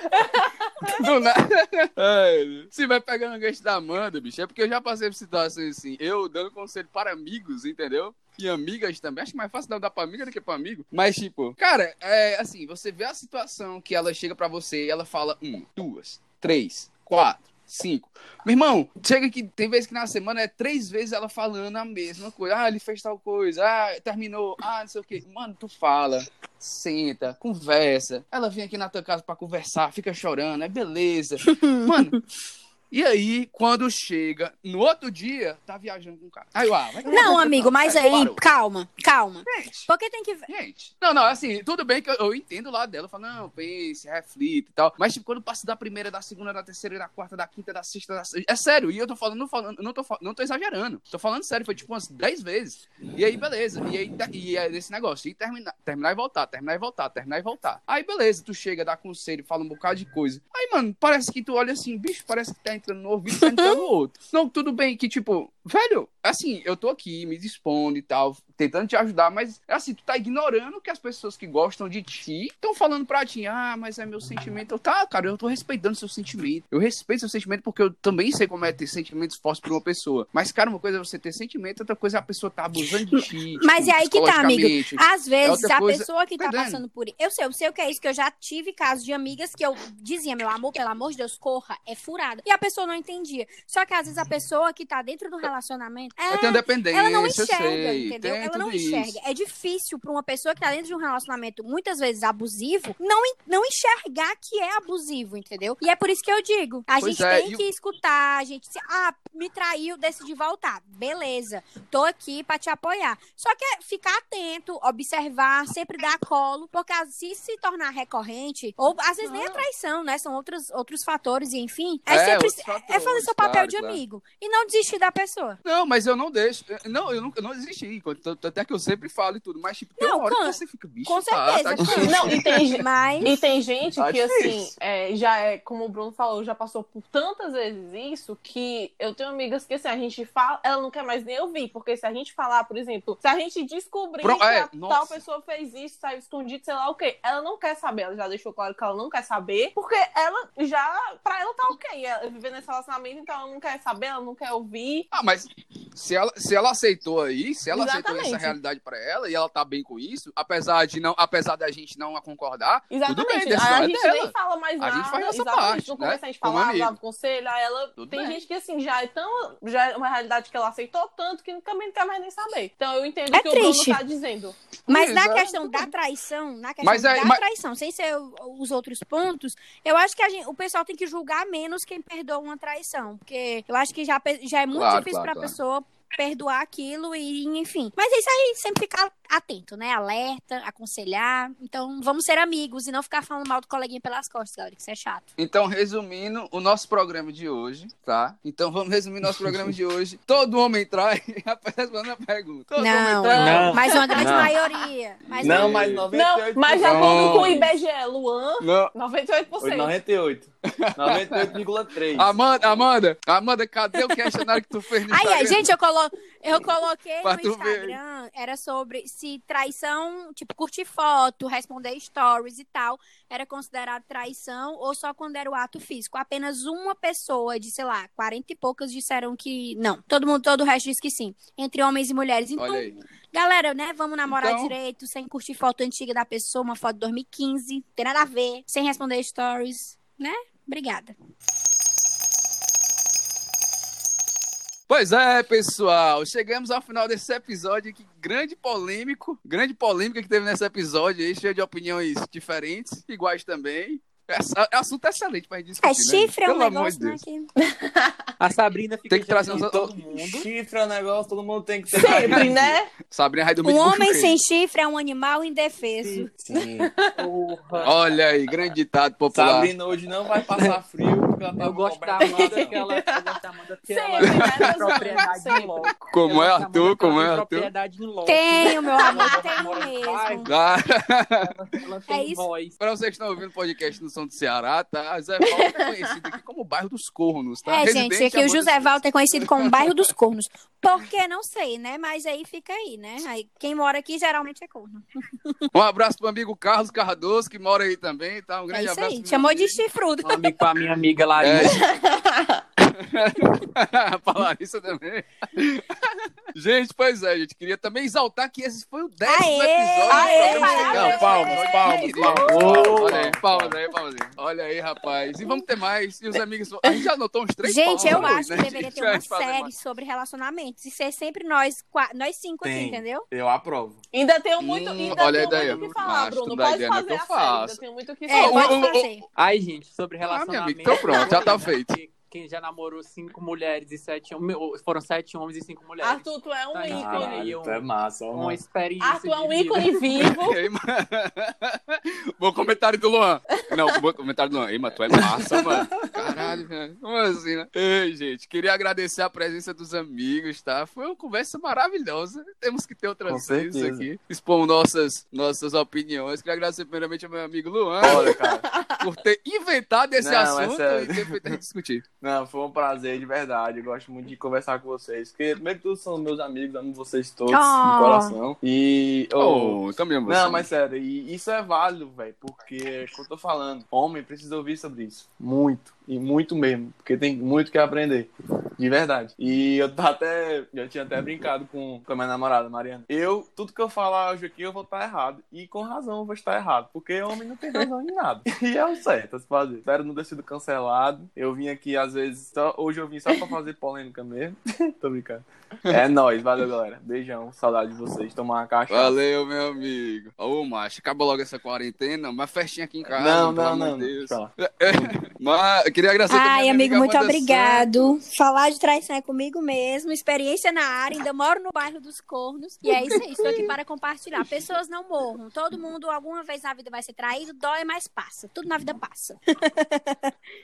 do nada. Ai, Se vai pegando o gancho da Amanda, bicho, é porque eu já passei por situações assim. Eu dando conselho para amigos, entendeu? E amigas também. Acho mais fácil dar pra amiga do que pra amigo. Mas, tipo, cara, é assim, você vê a situação que ela chega pra você e ela fala um, duas, três, quatro, cinco. Meu irmão, chega que tem vezes que na semana é três vezes ela falando a mesma coisa. Ah, ele fez tal coisa. Ah, terminou. Ah, não sei o quê. Mano, tu fala, senta, conversa. Ela vem aqui na tua casa pra conversar, fica chorando, é beleza. Mano. E aí, quando chega, no outro dia, tá viajando com o cara. Aí, eu, ah, Não, amigo, mas É, aí, parou. calma, calma. Gente, Porque tem que. Gente, não, não, assim, tudo bem que eu, eu entendo o lado dela, eu falo, não, pense, reflita e tal, mas, tipo, quando passa da primeira, da segunda, da terceira, da quarta, da quinta, da sexta, da é sério, e eu tô falando, não, falando, não, tô, não tô exagerando, tô falando sério, foi, tipo, umas 10 vezes, e aí, beleza, e aí, e é desse negócio, e terminar, terminar e voltar, terminar e voltar, terminar e voltar, aí, beleza, tu chega, dá conselho, fala um bocado de coisa, aí, mano, parece que tu olha assim, bicho, parece que tá entrando no ouvido, tá entrando no outro, não, tudo bem que, tipo, velho, assim, eu tô aqui me dispondo e tal, tentando te ajudar, mas assim, tu tá ignorando que as pessoas que gostam de ti estão falando pra ti, ah, mas é meu sentimento. Eu, tá, cara, eu tô respeitando seu sentimento. Eu respeito seu sentimento porque eu também sei como é ter sentimentos fortes por uma pessoa. Mas, cara, uma coisa é você ter sentimento, outra coisa é a pessoa tá abusando de ti. Mas tipo, é aí que tá, amigo. Às vezes, outra a coisa- pessoa que tá Entendendo? passando por isso. Eu sei, eu sei o que é isso, que eu já tive casos de amigas que eu dizia, meu amor, pelo amor de Deus, corra, é furada. E a pessoa não entendia. Só que às vezes a pessoa que tá dentro do relacionamento. Eu É, tenho dependência, ela não enxerga, sei, entendeu? tem Ela não enxerga. isso. É difícil pra uma pessoa que tá dentro de um relacionamento muitas vezes abusivo não, não enxergar que é abusivo, entendeu? E é por isso que eu digo. A Pois gente é, tem e que escutar, a gente se, ah, me traiu, decidi voltar. Beleza. Tô aqui pra te apoiar. Só que é ficar atento, observar, sempre dar colo, porque se se tornar recorrente, ou às vezes nem é traição, né? São outros, outros fatores, e enfim. É, É, sempre outros é fazer seu papel claro, de claro. amigo. E não desistir da pessoa. Não, mas eu não deixo. Não, eu não, eu não desisti. Até que eu sempre falo e tudo. Mas, tipo, tem Não, uma hora com- que você fica, bicho, com tá, certeza. tá difícil. Não, e tem, Mas. e tem gente Tá que, assim, é, já é, como o Bruno falou, já passou por tantas vezes isso que eu tenho amigas que, assim, a gente fala, ela não quer mais nem ouvir, porque se a gente falar, por exemplo, se a gente descobrir Pro- que é, a tal pessoa fez isso, saiu escondido, sei lá o quê, ela não quer saber, ela já deixou claro que ela não quer saber, porque ela já, pra ela tá ok, ela viver nesse relacionamento, então ela não quer saber, ela não quer ouvir. Ah, mas se ela, se ela aceitou aí, se ela aceitou Exatamente. essa realidade pra ela e ela tá bem com isso, apesar de não, apesar da gente não concordar, tudo bem, Exatamente. a é gente dela. nem fala mais A nada. gente faz essa exatamente. parte, No né? começo a gente Como falava, amigo. dava conselho, aí ela. Tudo tem bem. gente que assim, já é tão. Já é uma realidade que ela aceitou tanto que também não quer mais nem saber. Então eu entendo É o que o triste. Bruno tá dizendo. Mas Pois na questão da traição, na questão Mas é- da mas- traição, sem ser o- os outros pontos, eu acho que a gente- o pessoal tem que julgar menos quem perdoa uma traição. Porque eu acho que já, já é muito Claro, difícil claro, pra claro. pessoa perdoar aquilo e, enfim. Mas é isso aí, sempre ficar atento, né? Alerta, aconselhar. Então, vamos ser amigos e não ficar falando mal do coleguinha pelas costas, galera, que isso é chato. Então, resumindo o nosso programa de hoje, tá? Então, vamos resumir nosso programa de hoje. Todo homem trai. Rapaz, respondendo a pergunta. Todo Não, homem trai. Não. mas uma grande Não. maioria. Mas Não, mas Não, 98%. mas de Não. acordo com o IBGE, Luan, Não. 98%. 98. 98,3. Amanda, Amanda, Amanda, cadê o questionário que tu fez no Instagram? gente, eu, colo... eu coloquei Pra no tu ver. Instagram, era sobre se traição, tipo, curtir foto, responder stories e tal, era considerado traição ou só quando era o ato físico. Apenas uma pessoa de, sei lá, 40 e poucas disseram que não. Todo mundo, todo o resto disse que sim. Entre homens e mulheres. Então, Olha aí. galera, né, vamos namorar Então- direito, sem curtir foto antiga da pessoa, uma foto de 2015, tem nada a ver, sem responder stories, né? Obrigada. Pois é, pessoal, chegamos ao final desse episódio aqui, grande polêmico, grande polêmica que teve nesse episódio aí, cheio de opiniões diferentes, iguais também. Essa- assunto excelente pra gente discutir, É chifre, é né? um Pelo amor negócio, de né? Que... A Sabrina fica Tem que trazer todo mundo. Chifre é um negócio, todo mundo tem que ter. Sempre, né? Sabrina vai dormir Um homem sem chifre é um animal indefeso. Sim. Porra. Olha aí, grande ditado popular. Sabrina hoje não vai passar frio ela tá Eu gosto da Amanda que ela, eu gosto da Amanda porque ela Sempre, né, tem meus propriedade amigos, em sempre. loco. Como Eu é, gosto da Arthur? Amanda que Como ela é, tem Arthur? propriedade em loco. Tenho, meu amor, Ela tenho mesmo. Ah, Ela É tem isso. voz. Pra vocês que estão ouvindo o podcast no Som do Ceará, tá? Zé Paulo é conhecido aqui como o bairro dos cornos, tá? É, Residente gente, aqui o José. Walter é conhecido como bairro dos cornos. Por que? Não sei, né? Mas aí fica aí, né? Aí, quem mora aqui geralmente é corno. Um abraço pro amigo Carlos Cardoso, que mora aí também, tá? Um É grande isso abraço. aí. Chamou de chifrudo. Um amigo pra minha amiga Clarice. É. pra Larissa também. gente, pois é, gente. Queria também exaltar que esse foi o décimo Aê! episódio Aê, do programa palmas, palmas, palmas, palmas. Olha aí, palmas aí, palmas aí. Olha aí, rapaz. E vamos ter mais. E os amigos. A gente já anotou uns três Gente, eu acho né? que deveria ter uma série mais. sobre relacionamentos. E ser sempre nós, nós cinco aqui, entendeu? Eu aprovo. Ainda tenho muito, Hum, ainda olha a tenho ideia. muito o que falar, Bruno. Pode ideia, não é fazer a série. Ainda tenho muito o que É, falar. o- pode fazer. Ai, gente, sobre Ah, meu relacionamento. amigo, então pronto, já tá feito. Quem- já namorou cinco mulheres e sete homens. Foram sete homens e cinco mulheres. Arthur, tu é um Tá, ícone. Caralho, tu é massa, Uma mano. experiência. Arthur é um vida. ícone vivo. Ei, mano. Bom comentário do Luan. Não, bom comentário do Luan. Ei, mas tu é massa, mano. Caralho, velho. Como assim, né? Ei, gente, queria agradecer a presença dos amigos, tá? Foi uma conversa maravilhosa. Temos que ter outras vezes aqui. Expor nossas, nossas opiniões. Queria agradecer primeiramente ao meu amigo Luan Olha, cara. por ter inventado esse Não, é assunto sério. e ter feito a gente discutir. Não, foi um prazer de verdade. Eu gosto muito de conversar com vocês. Porque, primeiro que tudo, são meus amigos, amo vocês todos Oh. de coração. E. oh, Oh, também você. Não, mas sério, e isso é válido, velho, porque é o que eu tô falando. Homem precisa ouvir sobre isso. Muito. E muito mesmo. Porque tem muito que aprender. De verdade. E eu até. Eu tinha até brincado com, com a minha namorada, Mariana. Eu, tudo que eu falar hoje aqui, eu vou estar errado. E com razão eu vou estar errado. Porque homem não tem razão em nada. E é o certo a se fazer. Espero não ter sido cancelado. Eu vim aqui, às vezes. Só, hoje eu vim só pra fazer polêmica mesmo. tô brincando. É nóis, valeu, galera. Beijão, saudade de vocês. Tomar uma caixa. Valeu, meu amigo. Ô, macho, acabou logo essa quarentena. Uma festinha aqui em casa. Não, não, não. de Deus. Fala. Mas eu queria agradecer Ai, amigo, amiga muito Amanda obrigado. Falar de traição é comigo mesmo. Experiência na área. Ainda moro no bairro dos cornos. E é isso aí. Estou aqui para compartilhar. Pessoas não morram. Todo mundo, alguma vez na vida, vai ser traído. Dói, mas passa. Tudo na vida passa.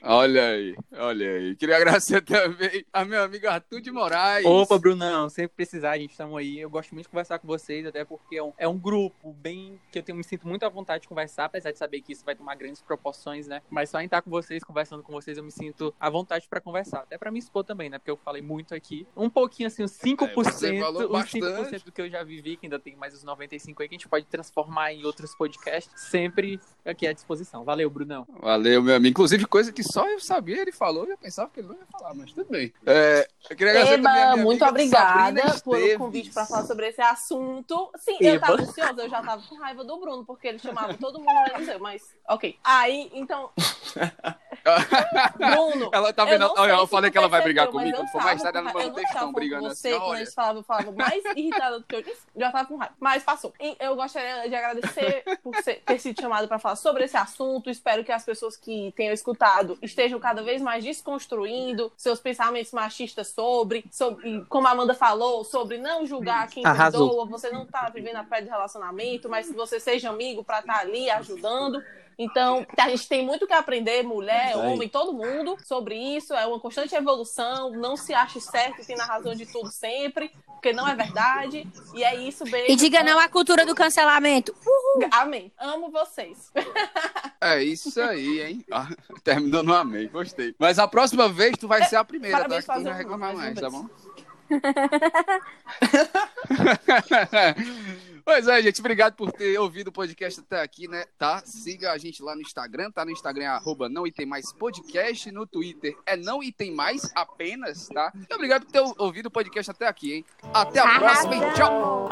Olha aí, olha aí. Queria agradecer também a meu amigo Arthur de Moraes. Opa, Brunão, sempre precisar, a gente estamos aí. Eu gosto muito de conversar com vocês, até porque é um, é um grupo bem que eu tenho, me sinto muito à vontade de conversar, apesar de saber que isso vai tomar grandes proporções, né? Mas só em estar com vocês, conversando com vocês, eu me sinto à vontade para conversar. Até para me expor também, né? Porque eu falei muito aqui. Um pouquinho assim, uns 5%, É, você falou uns bastante. 5% do que eu já vivi, que ainda tem mais os 95 aí, que a gente pode transformar em outros podcasts, sempre aqui à disposição. Valeu, Brunão. Valeu, meu amigo. Inclusive, coisa que só eu sabia, ele falou e eu pensava que ele não ia falar, mas tudo bem. É, eu queria agradecer também a Eba, minha muito Sabrina obrigada pelo Esteves. convite para falar sobre esse assunto. Sim, eu Eba. tava ansiosa, eu já tava com raiva do Bruno, porque ele chamava todo mundo, menos eu, mas ok. Aí, então. Bruno. Ela tá eu vendo? não Olha, sei eu falei que ela vai brigar comigo. Quando eu tava tarde, ela com manda ra- um eu não textão brigando com assim. você, quando Olha. eles falavam, eu falava mais irritada do que eu disse. Já tava com raiva. Mas passou. E eu gostaria de agradecer por ser- ter sido chamado para falar sobre esse assunto. Espero que as pessoas que tenham escutado estejam cada vez mais desconstruindo seus pensamentos machistas sobre, sobre como a Amanda falou, sobre não julgar quem Arrasou. perdoa. Você não tá vivendo a pé de relacionamento, mas que você seja amigo para estar ali ajudando. Então, a gente tem muito que aprender, mulher, homem, todo mundo, sobre isso. É uma constante evolução. Não se ache certo e tem na razão de tudo sempre, porque não é verdade. E é isso, beijo. E diga não à cultura do cancelamento. Amém. Amo vocês. É isso aí, hein? Ah, terminou no amém, gostei. Mas a próxima vez tu vai ser a primeira, tá? Parabéns, Que tu não vai reclamar mais mais, tá bom? Pois é, gente, obrigado por ter ouvido o podcast até aqui, né? Tá? Siga a gente lá no Instagram, tá? No Instagram é arroba não e tem mais podcast, no Twitter é não e tem mais apenas, tá? Muito obrigado por ter ouvido o podcast até aqui, hein? Até a próxima e tchau!